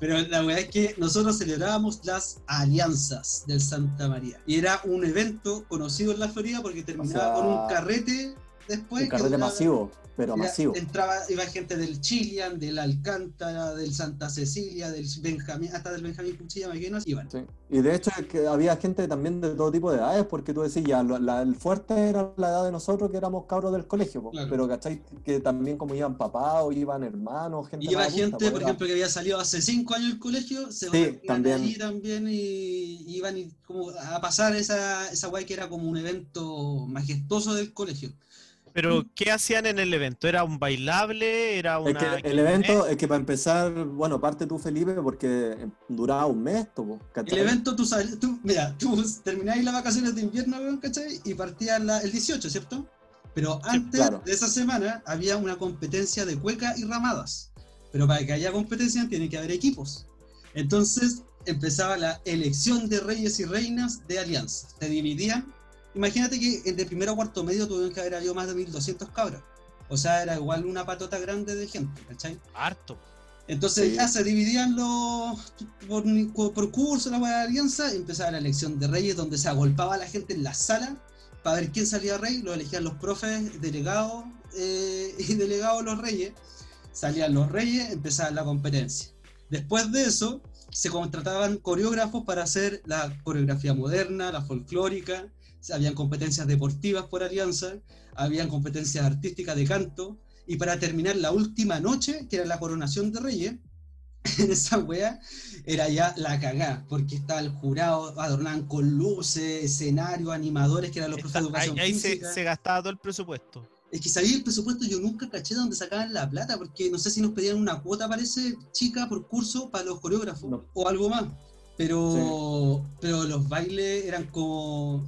pero la verdad es que nosotros celebrábamos las alianzas del Santa María. Y era un evento conocido en la Florida porque terminaba
sea,
con un carrete después.
Un carrete masivo, pero masivo.
Entraba, iba gente del Chilian, del Alcántara, del Santa Cecilia, del Benjamín, hasta del Benjamín Cuchilla Maguenas, iban.
Sí. Y de hecho es que había gente también de todo tipo de edades, porque tú decías, ya, la- el fuerte era la edad de nosotros que éramos cabros del colegio.
Claro.
pero ¿cachai? Que también como iban papás o iban hermanos, gente
Iba gente, por
era-
ejemplo, que había salido hace cinco años del colegio, se
Sí, también.
allí también y iban y como a pasar esa, esa guay que era como un evento majestuoso del colegio.
Pero, ¿qué hacían en el evento? ¿Era un bailable? ¿Era una.?
Es que el evento, es que para empezar, bueno, parte tú, Felipe, porque duraba un mes, ¿cachai?
El evento, tú sabes, tú, mira, tú terminabas las vacaciones de invierno, ¿cachai? Y partías la- el 18, ¿cierto? Pero antes
claro.
de esa semana había una competencia de cueca y ramadas. Pero para que haya competencia tiene que haber equipos. Entonces empezaba la elección de reyes y reinas de alianzas. Te dividían. Imagínate que en de primero a cuarto medio tuvieron que haber habido más de 1200 cabras. O sea, era igual una patota grande de gente, ¿cachai?
Harto.
Entonces
Sí.
ya se dividían los por, por curso la de alianza, y empezaba la elección de reyes donde se agolpaba a la gente en la sala para ver quién salía rey, lo elegían los profes, delegados eh, y delegados los reyes, salían los reyes, empezaba la competencia. Después de eso se contrataban coreógrafos para hacer la coreografía moderna, la folclórica, habían competencias deportivas por alianza, habían competencias artísticas de canto, y para terminar la última noche, que era la coronación de Reyes, en esa wea era ya la cagá, porque estaba el jurado, adornaban con luces, escenario, animadores, que eran los profes de
Está- ahí
educación
ahí se,
física.
se gastaba todo el presupuesto.
Es que sabía el presupuesto, yo nunca caché de dónde sacaban la plata, porque no sé si nos pedían una cuota, parece, chica, por curso para los coreógrafos,
No.
o algo más. Pero, pero los bailes eran como.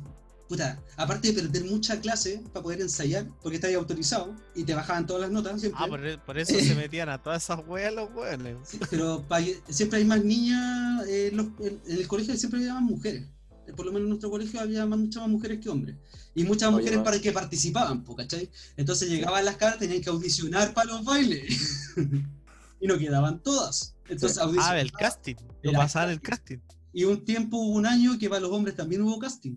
Puta, aparte de perder mucha clase para poder ensayar, porque estabas autorizado y te bajaban todas las notas siempre.
Ah, por, e- por eso se metían a todas esas weas los weones.
Sí, pero pa- siempre hay más niñas, eh, en, los- en- en el colegio siempre había más mujeres. Eh, Por lo menos en nuestro colegio había más, muchas más mujeres que hombres. Y muchas
Oye,
mujeres para que participaban, ¿cachai? Entonces llegaban las caras, tenían que audicionar para los bailes. y no quedaban todas. Entonces
Sí.
Ah, el casting. Lo
Era
pasaban el
casting.
casting.
Y un tiempo hubo un año que para los hombres también hubo casting.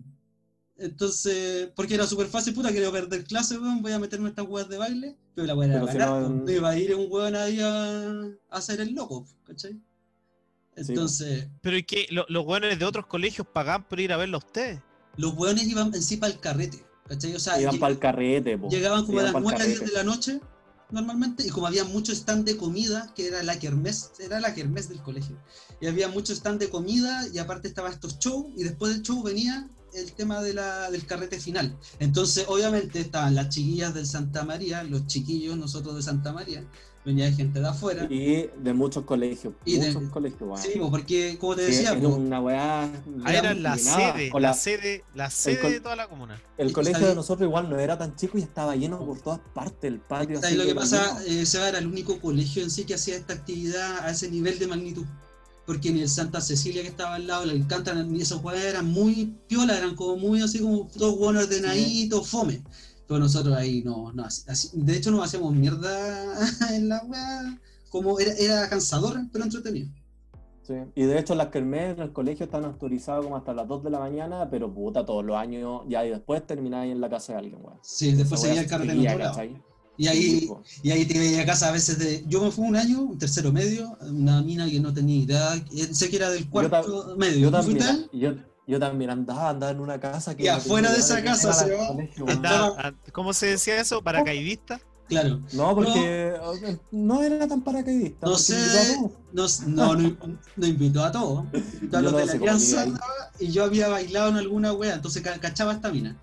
Entonces, porque era súper fácil, puta, quiero perder clase, weón, voy a meterme en estas weas de baile, pero la wea era
si no,
iba a ir un weón ahí a, a hacer el loco, ¿cachai?
Sí,
Entonces,
Pero ¿y qué? Lo- los weones de otros colegios pagaban por ir a verlo a ustedes.
los weones iban en sí para el carrete, ¿cachai? O sea,
Iban
lleg-
para el carrete, po.
llegaban como a
Iban
las
pa'l
9 10
carrete.
de la noche, normalmente, y como había mucho stand de comida, que era la kermés, era la kermés del colegio, y había mucho stand de comida, y aparte estaban estos shows, y después del show venía el tema de la, del carrete final. Entonces, obviamente, estaban las chiquillas del Santa María, los chiquillos, nosotros de Santa María, venía gente de afuera.
Y de muchos colegios.
Y de-
muchos colegios, weón.
Sí, pues, porque, como te
Sí,
decía,
era
pues,
una weá.
Ah, era la sede,
O
la
la-
sede, la sede de toda la comuna.
El
Y
colegio de nosotros igual no era tan chico y estaba lleno por todas partes, el patio.
¿Sabes
así
lo que pasa? Eh, Seba era el único colegio en sí que hacía esta actividad a ese nivel de magnitud. Porque ni el Santa Cecilia que estaba al lado, el Alcántara, esos juegos eran muy piola, eran como muy así como todos buenos ordenaditos, fome. Pero nosotros ahí no, no así- de hecho nos hacíamos mierda en la weá, como era, era cansador, pero entretenido.
Sí. Y de hecho las kermés en el colegio están autorizadas como hasta las 2 de la mañana, pero puta, todos los años ya y después termináis en la casa de alguien, weón.
Sí, después seguía el carrete en otro lado. Y
Sí,
ahí,
po.
y ahí te veía a casa a veces de. Yo me fui un año, un tercero medio, una mina que no tenía idea, sé que era del cuarto medio.
Yo
¿Tú fuiste a
también, yo, yo también andaba, andaba en una casa que.
Y
no
afuera de esa casa se va-.
Andaba- ¿Cómo se decía eso? ¿Paracaidista?
Claro.
No, porque eh, no, era tan paracaidista.
No sé, no, no, no, no invitó a todos. Invitó a
Yo
los
no
de la
llegué
y yo había bailado en alguna wea, entonces ca- cachaba esta mina.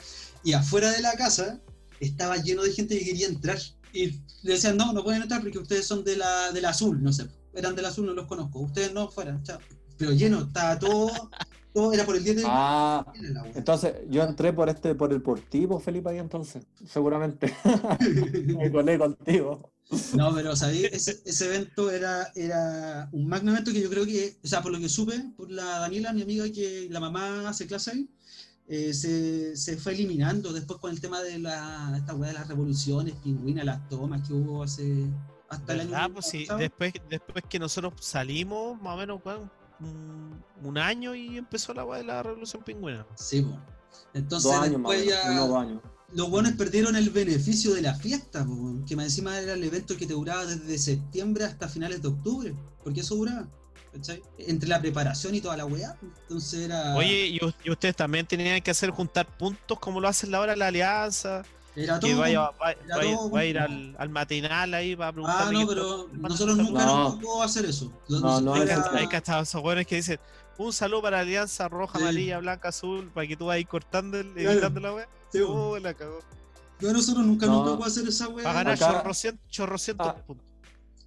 Y afuera de la casa estaba lleno de gente que quería entrar. Y le decían, no, no pueden entrar porque ustedes son de la, del azul, no sé. Eran del azul, no los conozco. Ustedes no, fuera, chao. Pero lleno, estaba todo, todo era por el día de
Ah, entonces yo entré por este, por el portivo, Felipe, ahí entonces. Seguramente. Me colé contigo.
No, pero ¿sabéis? Ese, ese evento era, era un magno evento que yo creo que, o sea, por lo que supe, por la Daniela, mi amiga, que la mamá hace clase ahí, eh, se, se fue eliminando después con el tema de la, esta weá de las revoluciones, pingüina, las tomas que hubo hace hasta el año.
Pues sí, después, después que nosotros salimos, más o menos, un, un año y empezó la weá de la revolución pingüina.
Sí, po. Entonces
Dos años
después ya
unos dos años.
los buenos perdieron el beneficio de la fiesta, po, que más encima era el evento que te duraba desde septiembre hasta finales de octubre, porque eso duraba, ¿cachai? Entre la preparación y toda la weá, pues, entonces era...
Oye, y, ustedes también tenían que hacer juntar puntos como lo hacen ahora la alianza,
era
que vaya, va,
era
a ir-
todo
va a ir
junto.
al, al matinal ahí para
Ah,
preguntarle
no, pero nosotros nunca
No.
nos tocó hacer eso.
No, no,
Nosotros
Hay que,
era-
eso.
hay que hasta esos jóvenes que dicen un saludo para la alianza roja,
Sí.
amarilla, blanca, azul, para que tú vayas cortando, el-
Claro.
editando la weá.
Sí.
Oh, la cagó.
Yo a nosotros nunca nos
No.
tocó hacer esa weá.
Para ganar chorrocientos, chorrocientos
Ah.
puntos.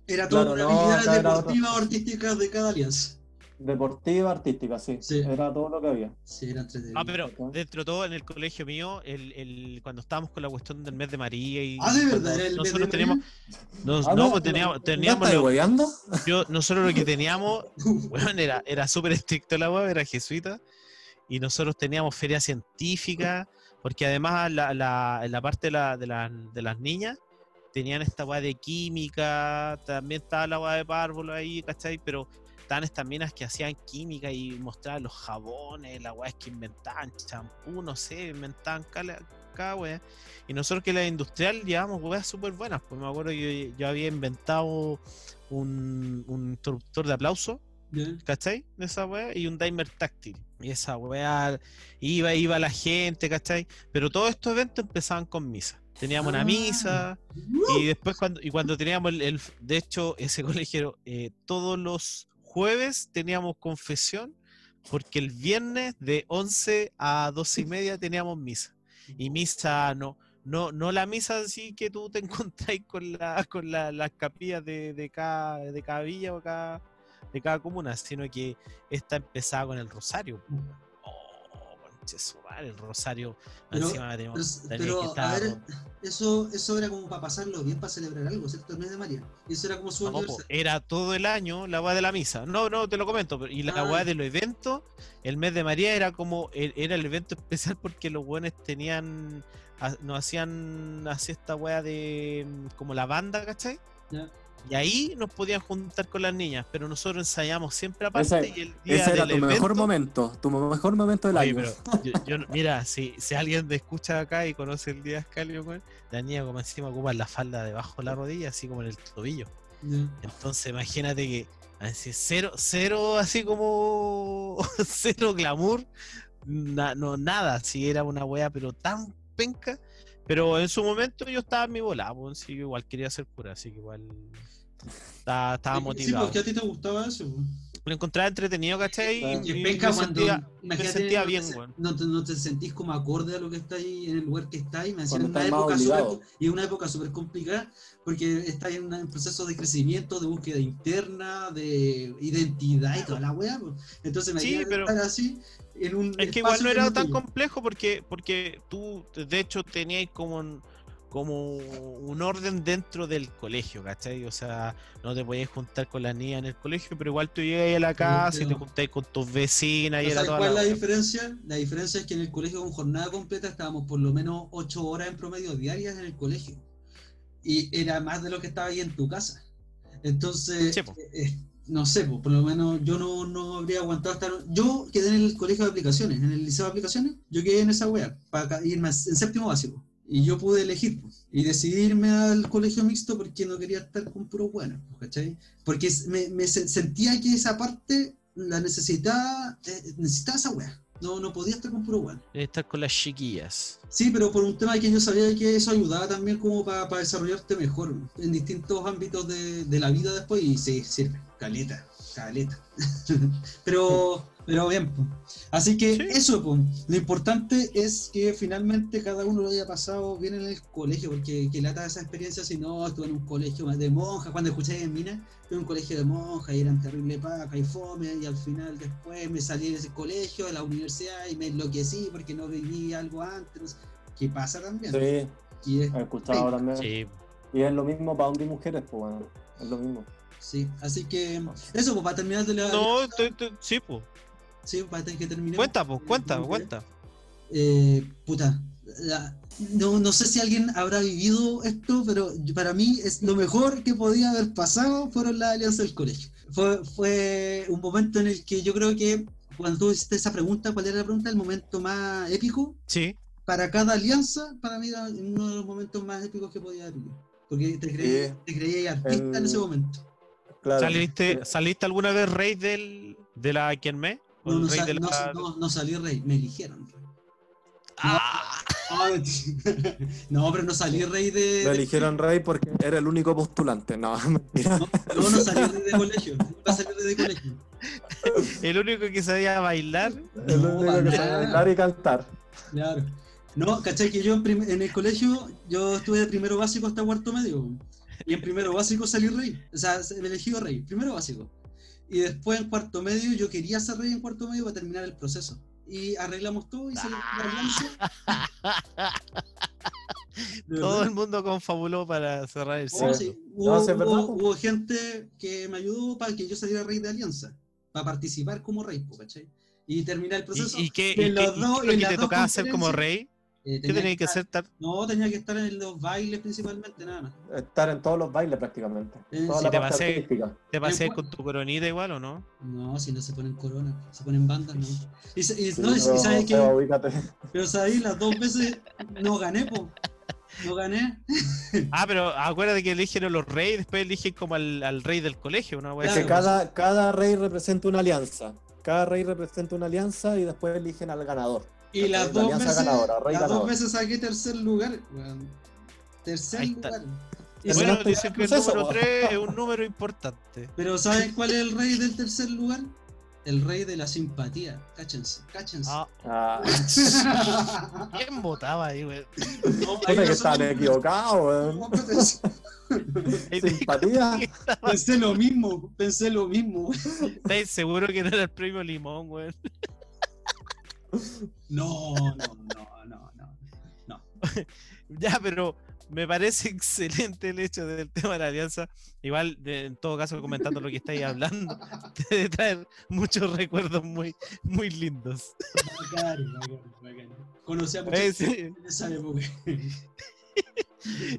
Era todo
Claro,
una
no,
deportiva o artística de cada alianza.
Deportiva, artística, sí.
Sí.
Era todo lo que había.
Sí, era entretenido.
Ah, pero dentro de todo, en el colegio mío, el, el, cuando estábamos con la cuestión del mes de María y
Ah, de verdad, era el mes de
nosotros teníamos, nos-
Ah,
no, pues teníamos, teníamos
¿Ya
lo- yo, nosotros lo que teníamos, weón, era, era súper estricto la web, era jesuita, y nosotros teníamos feria científica, porque además la, la, en la parte de, la- de, la- de las niñas tenían esta weá de química, también estaba la weá de párvulo ahí, ¿cachai? Pero estaban estas minas que hacían química y mostraban los jabones, la weá es que inventaban champú, no sé, inventaban cada, cada weá. Y nosotros que la industrial llevamos weas súper buenas, pues me acuerdo que yo, yo había inventado un, un interruptor de aplauso. ¿cachai? De esa weá, y un dimer táctil. Y esa weá iba, iba la gente, ¿cachai? Pero todos estos eventos empezaban con misa. Teníamos una
Ah.
misa, y después cuando, y cuando teníamos el, el- de hecho, ese colegio, eh, todos los jueves teníamos confesión, porque el viernes de 11 a 12 y media teníamos misa. Y misa no, no, no la misa así que tú te encontráis con la, con la- las capillas de, de cada, de cada villa o cada, de cada comuna, sino que esta empezaba con el rosario. Madre, el rosario.
Pero-
encima teníamos-
Pero, a ver, eso, eso era como para pasarlo bien, para celebrar algo, ¿cierto? El mes de María. Y eso era como su
No, era todo el año la weá de la misa. No, no, te lo comento. pero- Y la
Ah.
weá de los eventos, el mes de María era como, e- era el evento especial porque los buenos tenían, nos hacían así esta weá de mm, como la banda, ¿cachai? Y ahí nos podían juntar con las niñas, pero nosotros ensayamos siempre aparte
Ese-
y el día
Ese era
del
tu mejor momento, tu mejor momento del
Oye,
año.
pero yo, yo no- mira, si, si alguien me escucha acá y conoce el día Escalio, la niña como encima ocupa la falda debajo de la rodilla, así como en el tobillo. Entonces imagínate que así, cero, cero así como cero glamour, na- no nada, si era una wea pero tan penca, pero en su momento yo estaba en mi bola, pues, sí, igual quería ser cura, así que igual estaba, estaba
Sí,
motivado.
porque a ti te gustaba eso.
Lo encontraba entretenido, ¿cachai?
Claro.
Y
Y
es penca
me
cuando
sentía-
imagínate,
sentía
no te
bien,
se-
weón.
no, te, no te sentís como acorde a lo que está ahí en el lugar que está y me decían una época súper
obligado.
y una época súper complicada porque está en un proceso de crecimiento, de búsqueda interna, de identidad y toda la weá. Entonces me
Sí,
imagino
pero-
estar así en un
Es que igual no era tan complejo porque, porque tú, de hecho, tenías como un, como un orden dentro del colegio, ¿cachai? O sea, no te podías juntar con las niñas en el colegio, pero igual tú llegas a la casa y te juntáis con tus vecinas y
¿Pero
era
¿Sabes
toda
cuál es
la
diferencia? La diferencia es que en el colegio con jornada completa estábamos por lo menos 8 horas en promedio diarias en el colegio. Y era más de lo que estaba ahí en tu casa. Entonces, eh, eh, no sé, po, por lo menos yo no, no habría aguantado estar. Yo quedé en el colegio de aplicaciones, en el liceo de aplicaciones, yo quedé en esa wea, para irme en séptimo básico. Y yo pude elegir po, y decidirme al colegio mixto porque no quería estar con puros buenos, ¿cachai? Porque me, me se- sentía que esa parte la necesitaba, eh, necesitaba esa weá. No, no podía estar con puro weón.
Estar con las chiquillas.
Sí, pero por un tema que yo sabía que eso ayudaba también como para desarrollarte mejor en distintos ámbitos de, de la vida después y sí, sirve. Caleta, caleta. pero, pero bien. Así que
Sí.
eso, po. lo importante es que finalmente cada uno lo haya pasado bien en el colegio, porque que lata esa experiencia si no, estuve en un colegio de monjas, cuando escuché en Mina, estuve en un colegio de monjas y eran terrible paca y fome, y al final después me salí de ese colegio, a la universidad, y me enloquecí porque no viví algo antes. ¿Qué pasa también?
Sí,
Y es-
he escuchado también.
Sí.
Y es lo mismo para hombres y mujeres, pues bueno, es lo mismo.
sí, así que eso, pues para terminar de la...
No, estoy- estoy- sí, pues.
Sí, para que terminemos.
Cuenta, pues, cuenta,
Como que-
cuenta.
Eh, puta, la- no, no sé si alguien habrá vivido esto, pero para mí es lo mejor que podía haber pasado fueron las alianzas del colegio. Fue, fue un momento en el que yo creo que cuando tú hiciste esa pregunta, ¿cuál era la pregunta? El momento más épico
Sí.
para cada alianza, para mí era uno de los momentos más épicos que podía haber vivido. Porque te creí,
Sí.
te creí artista en
En-
ese momento.
Claro.
¿Saliste, ¿Saliste alguna vez rey del, de la quien me? ¿O
No, no,
rey
sa-
de la-
no- no- no salí rey, me eligieron rey.
Ah,
No, pero no salí rey de.
Lo
de-
eligieron rey porque era el único postulante. No, mentira.
No, no salí rey de colegio. Nunca salí rey de colegio.
el único que sabía bailar.
El
No,
único que
nada.
bailar y cantar.
Claro. No, ¿cachai? Que yo en, en el colegio, yo estuve de primero básico hasta cuarto medio. Y en primero básico salí rey. O sea, se- me elegí rey, primero básico. Y después en cuarto medio, yo quería ser rey en cuarto medio para terminar el proceso. Y arreglamos todo y se la
Todo el mundo confabuló para cerrar el
Oh,
ciclo.
sí. Hubo,
sí,
hubo- hubo gente que me ayudó para que yo saliera rey de alianza, para participar como rey, ¿cachai? Y terminar el proceso.
¿Y, y qué,
Y
qué- y lo que te tocaba hacer como rey?
Eh,
¿Qué tenía que
estar-
hacer? Tal?
No, tenía que estar en los bailes principalmente, nada más.
Estar en todos los bailes prácticamente.
Eh,
Toda la
te pasé. ¿Te pasé con tu coronita igual o no?
No, si no se ponen corona, se ponen bandas, no. Y, se- y-
Sí,
no, y- y
no,
sabes que, pero sabes, las dos veces no gané, po. No gané.
Ah, pero acuérdate que eligieron los reyes, después eligen como al, al rey del colegio, ¿no?
Es
Claro.
que cada, cada rey representa una alianza. Cada rey representa una alianza y después eligen al ganador.
Y
La
las dos veces,
ganadora, rey
las dos veces saqué tercer lugar, weón. Tercer
Ahí
lugar. Y
Bueno,
no
dicen que el
proceso,
número
po.
3 es un número importante.
Pero ¿saben cuál es el rey del tercer lugar? El rey de la simpatía. Cáchense, cáchense.
Ah,
Ah,
¿Quién votaba ahí, güey?
No,
que están equivocados,
pensé-
Simpatía.
Pensé lo mismo, pensé lo mismo.
¿Estáis seguros que no era el premio Limón, güey?
No, no, no, no, no.
Ya, pero me parece excelente el hecho del tema de la alianza. Igual, de- en todo caso, comentando lo que estáis hablando, te debe traer muchos recuerdos muy, muy lindos.
Bacán, bacán, bacán. Conocí a mucha
Eh,
gente
sí.
en esa época.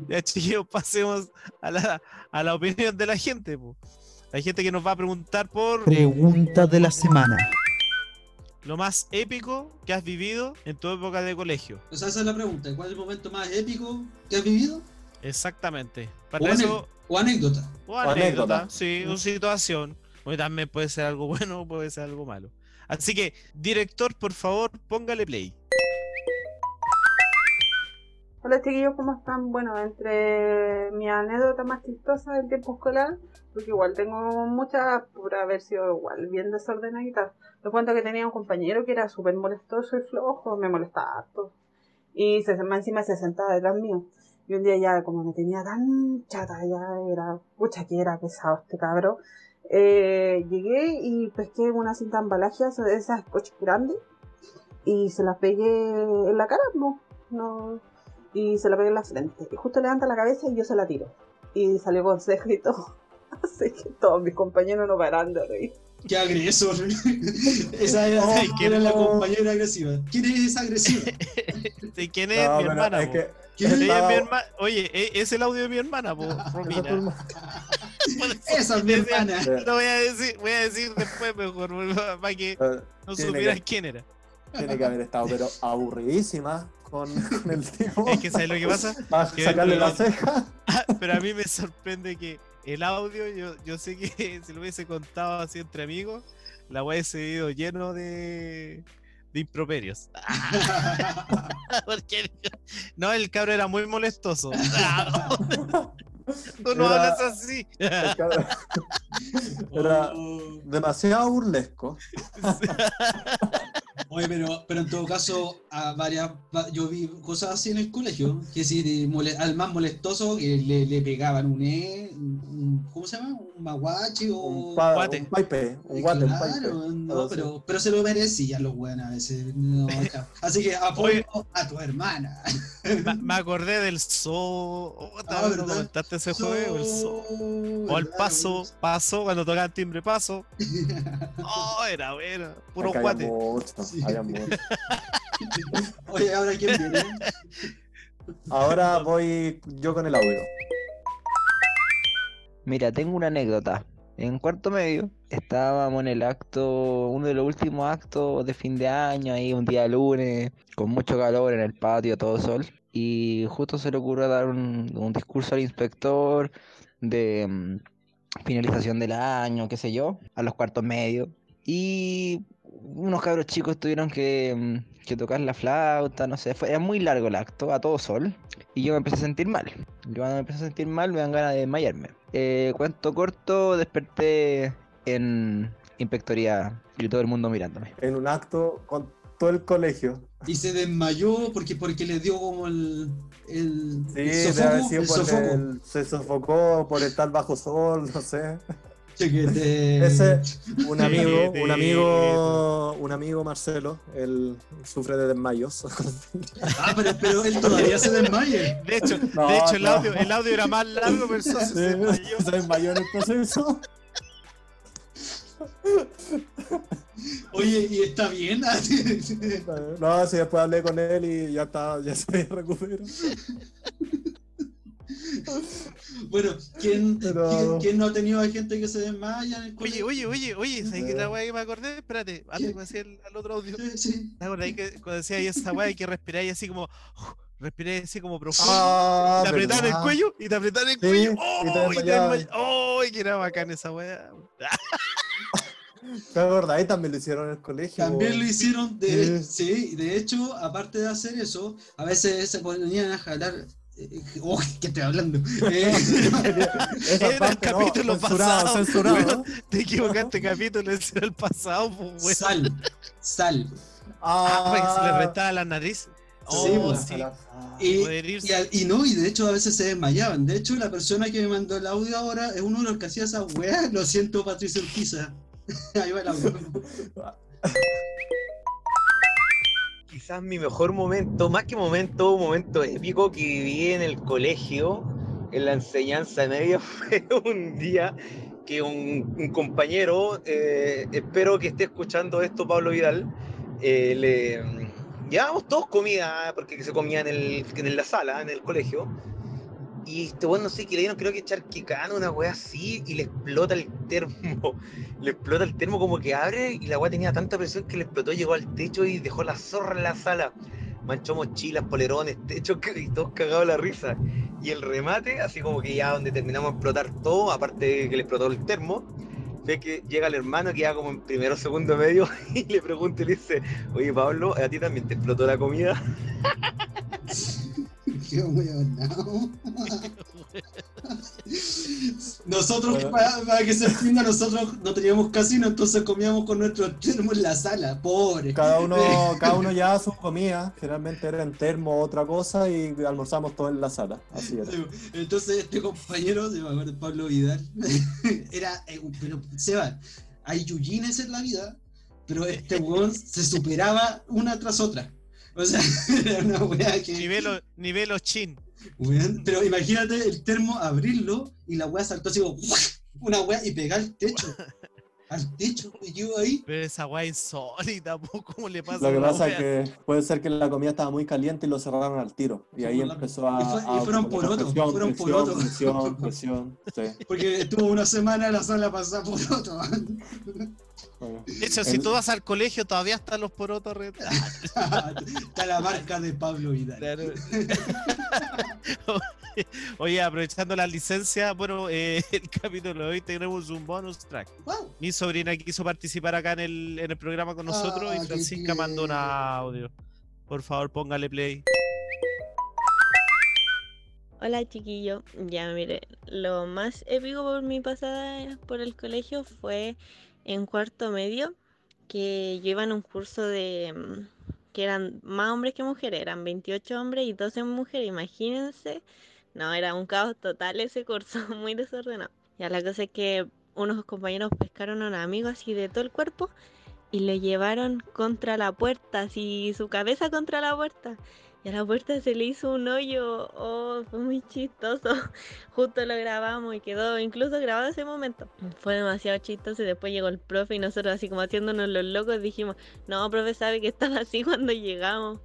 Ya, chiquillos, pasemos a la, a la opinión de la gente. po. Hay gente que nos va a preguntar por
Pregunta de la semana.
Lo más épico que has vivido en tu época de colegio.
O sea, esa es la pregunta. ¿Cuál es el momento más épico que has vivido?
Exactamente.
O,
eso,
ane- o anécdota.
o
anécdota.
anécdota, sí, o situación. O también puede ser algo bueno o puede ser algo malo. Así que, director, por favor, póngale play.
Hola chiquillos, ¿cómo están? Bueno, entre mi anécdota más chistosa del tiempo escolar, porque igual tengo muchas por haber sido igual bien desordenadita. Les cuento que tenía un compañero que era súper molestoso y flojo, me molestaba harto. Y se, encima se sentaba detrás mío. Y un día ya como me tenía tan chata, ya era, pucha que era pesado este cabro. eh, llegué y pesqué una cinta embalaje de esas scotch grandes y se las pegué en la cara, no, no, y se la pegué en la frente. Y justo levanta la cabeza y yo se la tiro. Y salió con ceja y todo. Así que todos mis compañeros no paran de reír.
¡Qué agresor! esa era, era la
no.
compañera agresiva. ¿Quién es esa agresiva?
¿Y ¿Quién es
No,
mi hermana?
es que
¿Quién es?
Es mi herma- Oye, e- es el audio de mi hermana, po, Romina.
Esa es mi hermana.
Lo voy a decir, voy a decir después mejor, para que
Eh,
no supieras quién era.
Tiene que haber estado, pero aburridísima con, con el tipo.
Es que ¿sabes lo que pasa?
Para
que
sacarle la ceja.
Pero a mí me sorprende que el audio, yo, yo sé que si lo hubiese contado así entre amigos, la weá ese video lleno de, de improperios. Porque no, el cabro era muy molestoso. Tú no
Era-
hablas así.
Era demasiado burlesco.
Oye, pero, pero en todo caso, a varias, va- yo vi cosas así en el colegio, que si al más molestoso que le, le pegaban un E, un- ¿cómo se llama? Un maguache o...
Un, pa-
guate.
un paipe, un guate, un.
Claro, no, pero, pero se lo merecían los buenos a veces. no. Así que apoyo a tu hermana.
Me, me acordé del so. Oh,
Ah,
¿no
¿verdad?
comentaste ese juego? El so. O el paso, paso, cuando tocaban timbre paso. Oh, era bueno. Puro guate.
mucho,
Sí.
había mucho.
Oye, ahora quién viene.
Ahora voy yo con el audio.
Mira, tengo una anécdota. En cuarto medio estábamos en el acto, uno de los últimos actos de fin de año, ahí un día lunes, con mucho calor en el patio, todo sol. Y justo se le ocurrió dar un, un discurso al inspector de mm, finalización del año, qué sé yo, a los cuartos medios. Y unos cabros chicos tuvieron que, mm, que tocar la flauta, no sé, fue, era muy largo el acto, a todo sol. Y yo me empecé a sentir mal. Yo cuando me empecé a sentir mal me dan ganas de desmayarme. Eh, cuento corto, desperté en inspectoría y todo el mundo mirándome.
En un acto con todo el colegio.
Y se desmayó porque, porque le dio como el. el,
Sí,
el sofoco. el-
se sofocó por estar bajo sol, no sé.
Chequete.
Ese, un amigo, un amigo, un amigo Marcelo, él sufre de desmayos.
Ah, pero, pero él todavía se desmaya.
De hecho,
No,
de hecho el,
no.
audio, el audio era más largo, pero
Sí,
se desmayó.
se desmayó en el proceso.
Oye, ¿y está bien?
No, sí, después hablé con él y ya está, ya se recuperó.
Bueno, ¿quién,
Pero-
quién, quién no ha tenido a gente que se desmaya en el
Oye,
colegio?
oye, oye, oye, ¿sabes qué la weá que me acordé? Espérate, antes de decir al otro audio.
Sí, sí.
¿Te ahí que cuando decía ahí esa weá hay que respirar y así como. Respirar así como profundo.
Ah,
te apretar el cuello y te apretar el
Sí,
cuello.
y te
¡Oh! Y te
desmayabas.
desmay- ¡Oh! que era bacán esa weá.
¿Te acordás? Ahí también lo hicieron en el colegio.
También lo hicieron, de,
Sí.
sí, de hecho, aparte de hacer eso, a veces se ponían a jalar. ¡Oh! ¿Qué estoy hablando? Eh,
Era el
no,
capítulo
censurado,
pasado,
censurado.
Te equivocaste, capítulo, ese era el pasado, pues, weón.
sal, sal.
Ah, porque se le
Ah,
rentaba la nariz. Oh,
Sí,
sí.
pues,
ah,
Y, no, y de hecho a veces se desmayaban. De hecho, la persona que me mandó el audio ahora es uno de los que hacía esa weá. Lo siento, Patricio Urquiza. Ahí va el audio.
Quizás mi mejor momento, más que momento, un momento épico que viví en el colegio, en la enseñanza media, fue un día que un, compañero, eh, espero que esté escuchando esto, Pablo Vidal, eh, le llevábamos todos comida, porque se comía en, el, en la sala, en el colegio, y este bueno, no sé, que le dieron creo que charquicano, una wea así, y le explota el termo, le explota el termo como que abre, y la wea tenía tanta presión que le explotó, llegó al techo y dejó la zorra en la sala. Manchó mochilas, polerones, techo, y todos cagados la risa. Y el remate, así como que ya donde terminamos de explotar todo, aparte de que le explotó el termo, ve que llega el hermano que ya como en primero segundo medio y le pregunta y le dice, oye Pablo, ¿a ti también te explotó la comida?
Qué weonao. Nosotros,
Bueno.
para, para que se entienda, nosotros no teníamos casino, entonces comíamos con nuestro termo en la sala. Pobre.
Cada uno, cada uno llevaba su comida, generalmente era en termo o otra cosa, y almorzamos todos en la sala. Así era.
Entonces este compañero, se acuerdo, Pablo Vidal, era, eh, pero Seba, hay yuyines en la vida, pero este weón se superaba una tras otra. O sea, era una weá que...
Nivelo, nivelo chin.
pero imagínate el termo, abrirlo y la weá saltó así como una weá y pegar al techo. Al techo, y yo ahí.
Pero esa weá insólita, ¿cómo le pasa
Lo que pasa es que puede ser que la comida estaba muy caliente y lo cerraron al tiro. Y ahí
Por
empezó a.
y fue- y
a
fueron
poner
porotos,
presión,
fueron
presión,
porotos.
Presión, presión, sí.
Porque estuvo una semana en la sala pasada por otro.
Bueno.
De hecho, si tú vas al colegio, todavía están los porotos re-
Está la marca de Pablo Vidal.
Claro. Oye, aprovechando la licencia, bueno, eh, el capítulo de hoy tenemos un bonus track.
Wow.
Mi sobrina quiso participar acá en el, en el programa con nosotros
Ah,
y
qué
Francisca mandó un audio. Por favor, póngale play.
Hola chiquillo, ya mire, lo más épico por mi pasada por el colegio fue en cuarto medio, que yo iba en un curso de mm, que eran más hombres que mujeres, eran 28 hombres y 12 mujeres, imagínense. No, era un caos total ese curso, muy desordenado. Ya la cosa es que unos compañeros pescaron a un amigo así de todo el cuerpo y le llevaron contra la puerta, así su cabeza contra la puerta. Y a la puerta se le hizo un hoyo. Oh, fue muy chistoso. Justo lo grabamos y quedó incluso grabado ese momento. Fue demasiado chistoso y después llegó el profe y nosotros así como haciéndonos los locos dijimos, no, profe sabe que estaba así cuando llegamos.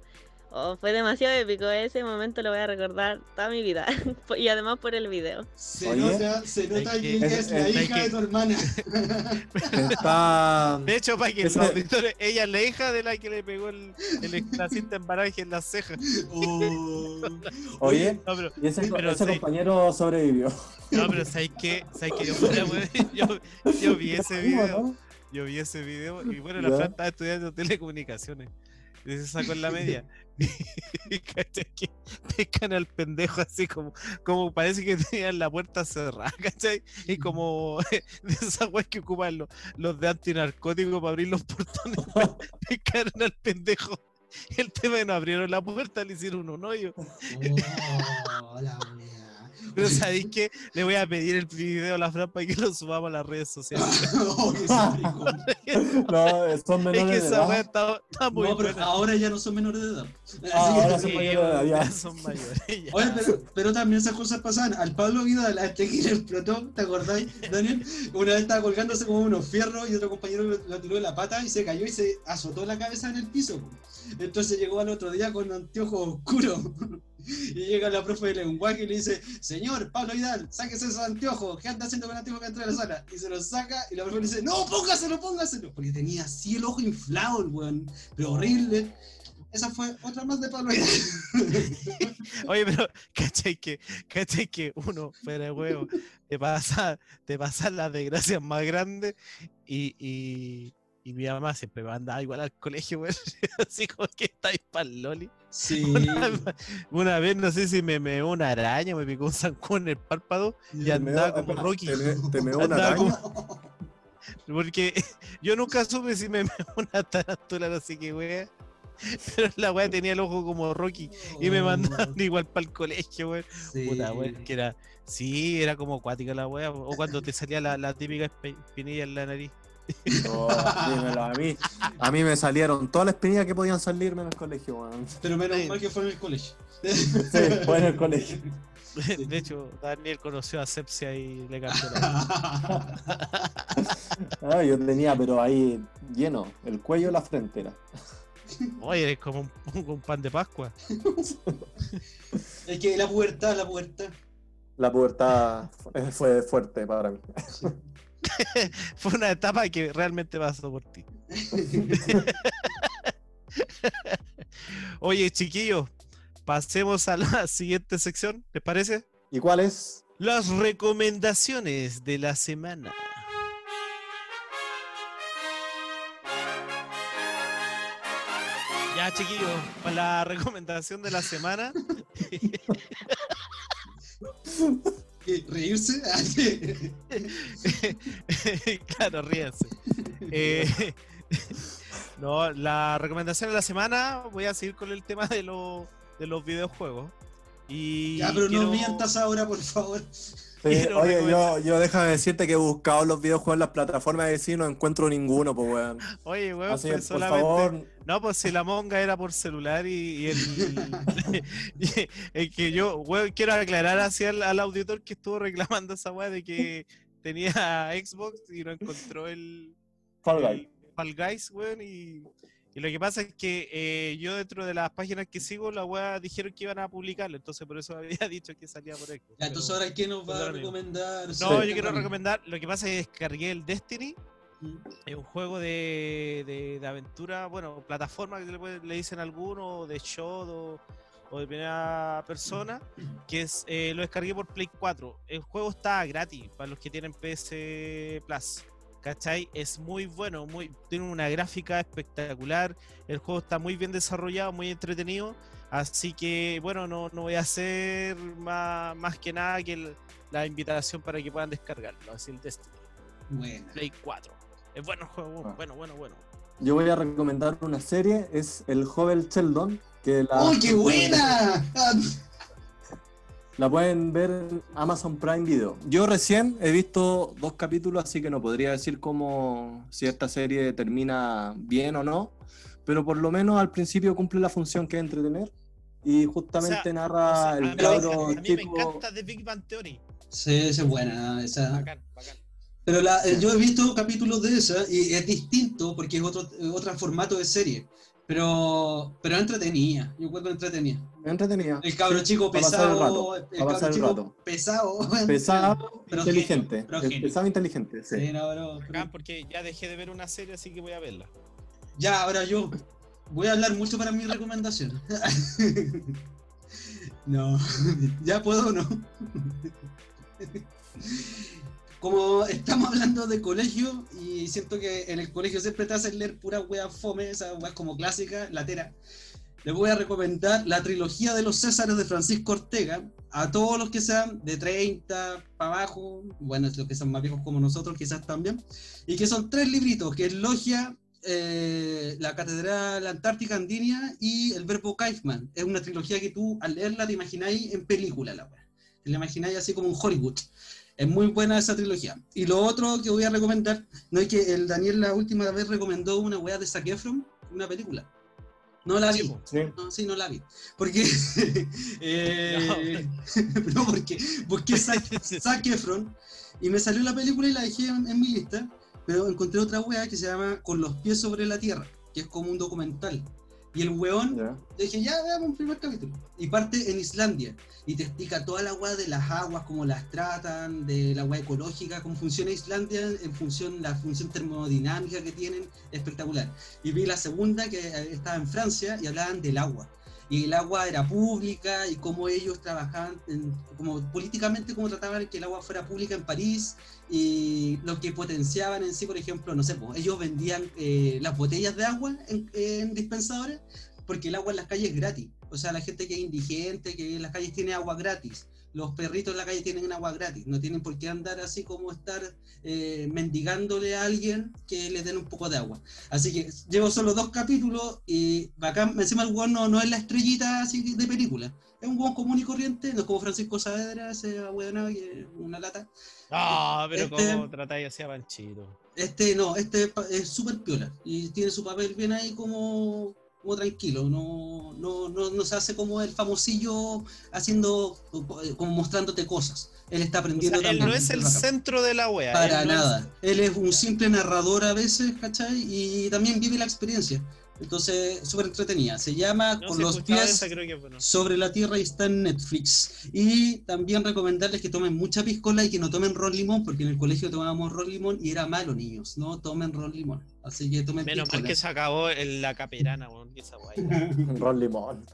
Oh, fue demasiado épico. Ese momento lo voy a recordar toda mi vida. y además por el video.
Se
Oye,
nota, se nota que es la hija
que-
de tu hermana.
Está.
De hecho, para que
Ese-
los auditores, ella es la hija de la que le pegó el, el la cinta embaraje en las cejas.
Oh.
Oye,
No, pero,
y ese,
pero
ese
sí.
compañero sobrevivió.
no, pero ¿sabes qué? ¿Sabes qué? Yo, vi ese video. Yo vi ese video y bueno, la. Fran estaba estudiando telecomunicaciones. Y se sacó en la media. Y ¿cachai? que pescan al pendejo así como, como parece que tenían la puerta cerrada, ¿cachai? Y como de esas weas que ocupan los, los de antinarcóticos para abrir los portones, pescaron al pendejo. El tema es que no abrieron la puerta, le hicieron un hoyo.
Oh, la wea.
Pero ¿sabéis qué? Le voy a pedir el video a la Fran para que lo subamos a las redes sociales.
Que maricón.
No, son
es
menores
que
de
esa
edad.
wea está, está muy
No, pero
buena.
ahora ya no son menores de edad.
Ah,
que-
ahora son
Sí,
mayores de edad, ya.
son mayores. ya.
Oye, pero, pero también esas cosas pasaban. Al Pablo Vidal, antes que le explotó, ¿te acordáis, Daniel? Una vez estaba colgándose como unos fierros y otro compañero lo, lo tiró de la pata y se cayó y se azotó la cabeza en el piso. Entonces llegó al otro día con anteojos oscuros. Y llega la profe de lenguaje y le dice, señor Pablo Vidal, sáquese esos anteojos, ¿qué anda haciendo con anteojos que entra a la sala? Y se los saca y la profe le dice, no, póngaselo, póngaselo. Porque tenía así el ojo inflado el weón, pero horrible. Esa fue otra más de Pablo Vidal.
Oye, pero ¿cachai que, cachai que uno, fuera de huevo, te pasa, te pasan las desgracias más grandes y, y, y mi mamá siempre me mandaba igual al colegio, weón. Así como que estáis para el loli.
Sí.
Una, una vez, no sé si me meó una araña, me picó un zancón en el párpado y andaba
meó-
como Rocky.
Te, me- te meó una araña.
como- Porque yo nunca supe si me meó una tarántula, no sé qué wea. Pero la wea tenía el ojo como Rocky y me mandaban igual para el colegio, weón.
Sí.
Puta, weón, que era. Sí, era como acuática la wea. O cuando te salía la, la típica espinilla en la nariz.
No, dímelo a mí. A mí me salieron todas las espinillas que podían salirme en el colegio, weón.
Pero menos mal que fue en el colegio.
Sí, fue en el colegio.
De hecho, Daniel conoció a Sepsia y le cambió la
Ah, yo tenía, pero ahí lleno, el cuello y la frente era.
Oye, eres como un, un pan de Pascua.
es que la pubertad, la pubertad.
La pubertad fue- fue fuerte para mí.
Fue una etapa que realmente pasó por ti. Oye, chiquillos, pasemos a la siguiente sección, ¿les parece?
¿Y cuál es?
Las recomendaciones de la semana. Ya, chiquillos, para la recomendación de la semana.
¿Qué, ¿Reírse? Ah,
claro, ríanse. Eh, no, la recomendación de la semana, voy a seguir con el tema de, los de los videojuegos. Y
ya, pero no mientas ahora, por favor.
Sí, oye, yo, yo déjame decirte que he buscado los videojuegos en las plataformas y sí, no encuentro ninguno, pues weón.
Oye, weón,
Así que, por
solamente.
favor,
No, pues si la monga era por celular y, y el. y- es que yo, weón, quiero aclarar así al, al auditor que estuvo reclamando esa weá de que tenía Xbox y no encontró el.
Fall
el
Guy.
Fall Guys, weón, y, y lo que pasa es que eh, yo dentro de las páginas que sigo, la weá dijeron que iban a publicarlo, entonces por eso había dicho que salía por Xbox.
Ya, entonces ahora, ¿qué nos va a recomendar?
No,
Sí.
yo quiero recomendar, lo que pasa es que descargué el Destiny,
Mm.
es un juego de, de, de aventura, bueno, plataforma que le, le dicen algunos, de shot o, o de primera persona, que es eh, lo descargué por Play 4. El juego está gratis para los que tienen PS Plus. ¿Cachai? Es muy bueno, muy, tiene una gráfica espectacular. El juego está muy bien desarrollado, muy entretenido. Así que, bueno, no, no voy a hacer más, más que nada que el- la invitación para que puedan descargarlo. Así el Destiny.
Bueno.
Play 4. Es bueno el juego,
Ah.
bueno, bueno, bueno.
Yo voy a recomendar una serie, es El joven Sheldon, que la,
¡Oh, qué buena!
La pueden ver en Amazon Prime Video. Yo recién he visto dos capítulos, así que no podría decir cómo si esta serie termina bien o no, pero por lo menos al principio cumple la función que es entretener y justamente
O sea,
narra
O sea, a
el
mí me-
cabro
a mí me
chico.
encanta The Big Bang Theory.
Sí, esa es buena. Esa.
Bacán, bacán.
Pero la, yo he visto capítulos de esa y es distinto porque es otro, otro formato de serie. Pero, pero entretenida, yo encuentro entretenida.
Entretenida.
El cabro chico
el
pesado,
rato,
el cabro
el
chico
rato.
pesado.
Pesado,
Pero
inteligente.
pero
el pesado inteligente, sí.
Sí, no, pero-
porque ya dejé de ver una serie, así que voy a verla.
Ya, ahora yo voy a hablar mucho para mi recomendación. no, ya puedo o no. Como estamos hablando de colegio y siento que en el colegio siempre te hacen leer pura wea fome, esa wea como clásica, latera. Les voy a recomendar la trilogía de los Césares de Francisco Ortega a todos los que sean de 30 para abajo, bueno, los que son más viejos como nosotros quizás también, y que son tres libritos, que es Logia, eh, la Catedral Antártica Andinia y el Verbo Kaifman. Es una trilogía que tú al leerla te imagináis en película, la wea. Te la imagináis así como en Hollywood. Es muy buena esa trilogía. Y lo otro que voy a recomendar, no es que el Daniel la última vez recomendó una wea de Zac Efron, una película. No la vi.
Sí.
No, sí, no la vi. Porque. eh, no, porque busqué Zac, Zac Efron y me salió la película y la dejé en, en mi lista. Pero encontré otra wea que se llama Con los pies sobre la tierra, que es como un documental. Y el weón,
Ya.
dije, ya veamos un primer capítulo. Y parte en Islandia. Y te explica toda la weá de las aguas, cómo las tratan, de la weá ecológica, cómo funciona Islandia en función, la función termodinámica que tienen, espectacular. Y vi la segunda que eh, estaba en Francia y hablaban del agua. Y el agua era pública y cómo ellos trabajaban, en- como políticamente, cómo trataban que el agua fuera pública en París y lo que potenciaban en sí, por ejemplo, no sé, pues, ellos vendían eh, las botellas de agua en, en dispensadores porque el agua en las calles es gratis. O sea, la gente que es indigente, que en las calles tiene agua gratis. Los perritos en la calle tienen agua gratis. No tienen por qué andar así como estar eh, mendigándole a alguien que le den un poco de agua. Así que llevo solo dos capítulos y bacán. Encima el weón no, no es la estrellita así de película. Es un weón común y corriente, no es como Francisco Saavedra, ese weón que es una lata.
Ah, pero
Este-
cómo tratáis así a Panchito.
Este no, este es súper piola y tiene su papel bien ahí como, como tranquilo, no, no, no, no se hace como el famosillo haciendo, como mostrándote cosas. Él está
O
aprendiendo
sea, él
también.
no es el centro de la wea.
Para
él no es-
nada. Él es un simple narrador a veces, ¿cachai? Y también vive la experiencia. Entonces, súper entretenida. Se llama
No
Con
sé,
los pies
esa, creo que bueno.
sobre la tierra y está en Netflix. Y también recomendarles que tomen mucha piscola y que no tomen ron limón, porque en el colegio tomábamos ron limón y era malo, niños. No tomen ron limón. Así que tomen
Menos mal
piscola.
que se acabó en la caperana, weón. esa wea.
Ron Limón.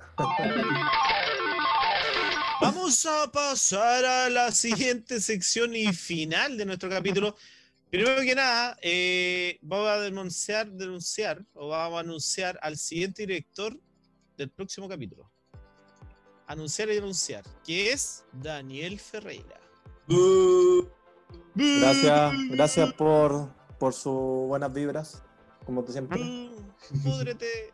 Vamos a pasar a la siguiente sección y final de nuestro capítulo. Primero que nada, eh, vamos a denunciar, denunciar o vamos a anunciar al siguiente director del próximo capítulo. Anunciar y denunciar, que es Daniel Ferreira.
Gracias, gracias por, por sus buenas vibras, como tú siempre.
Mm, Púdrete.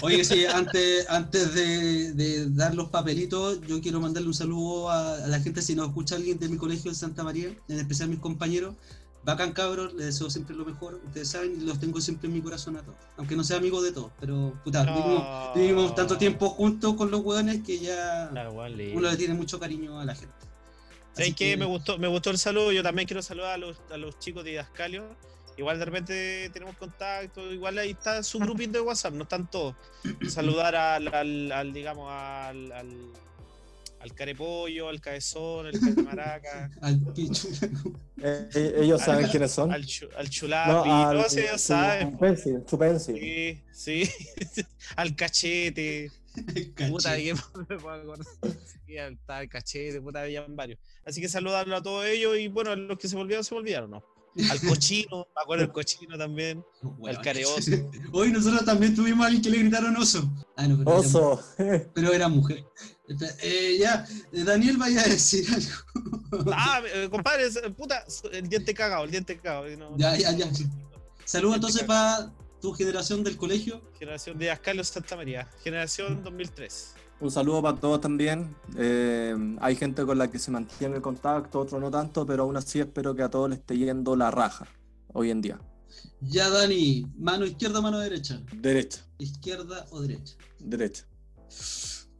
Oye, sí, antes, antes de, de dar los papelitos, yo quiero mandarle un saludo a, a la gente, si nos escucha alguien de mi colegio de Santa María, en especial mis compañeros. Bacán cabros, les deseo siempre lo mejor. Ustedes saben, los tengo siempre en mi corazón a todos. Aunque no sea amigo de todos, pero puta, vivimos, vivimos tanto tiempo juntos con los hueones que ya uno le tiene mucho cariño a la gente.
¿Sabes
que-
Me gustó, me gustó el saludo. Yo también quiero saludar a los, a los chicos de Didascalio. Igual de repente tenemos contacto. Igual ahí está su grupito de WhatsApp, no están todos. Saludar al, al- al, digamos, al, al, al carepollo, al cabezón, al caramaraca,
Al pichu.
Eh, eh, ellos saben
al-
quiénes son.
al, chu- al chulapi,
al-
todos ellos saben.
Chupensi, Chupensi.
Sí, sí. al cachete. Puta,
Caché.
¿de qué me puedo acordar? Sí, está el cachete, puta, habían varios. Así que saludarlo a todos ellos y bueno, los que se volvieron, se volvieron, ¿no? Al cochino, me acuerdo el cochino también.
Weón.
careoso.
Hoy nosotros también tuvimos a alguien que le gritaron oso. Ah, no, pero era-
Oso.
pero era mujer. Eh, ya, eh, Daniel vaya a decir algo.
Ah, eh, compadre, puta, el diente cagado, el diente cagado. no-
Ya, ya, ya. Saludos entonces para tu generación del colegio.
Generación de Ascalio Santa María, generación 2003.
Un saludo para todos también. Eh, hay gente con la que se mantiene el contacto, otros no tanto, pero aún así espero que a todos les esté yendo la raja hoy en día.
Ya, Dani, mano izquierda, mano derecha.
Derecha,
Izquierda o derecha.
derecha.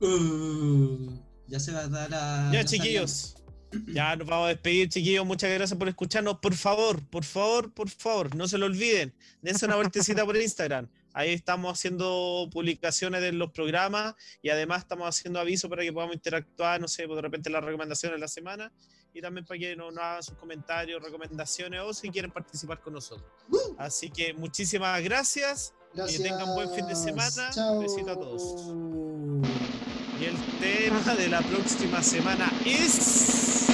Uh, ya se va a dar a.
Ya,
la
chiquillos. Ya nos vamos a despedir, chiquillos. Muchas gracias por escucharnos. Por favor, por favor, por favor, no se lo olviden. Dense una vueltecita por Instagram. Ahí estamos haciendo publicaciones de los programas y además estamos haciendo avisos para que podamos interactuar, no sé, de repente las recomendaciones de la semana y también para que nos, nos hagan sus comentarios, recomendaciones o si quieren participar con nosotros. Así que muchísimas gracias.
Gracias.
Que tengan buen fin de semana.
Chao.
Besito a todos. Y el tema de la próxima semana es...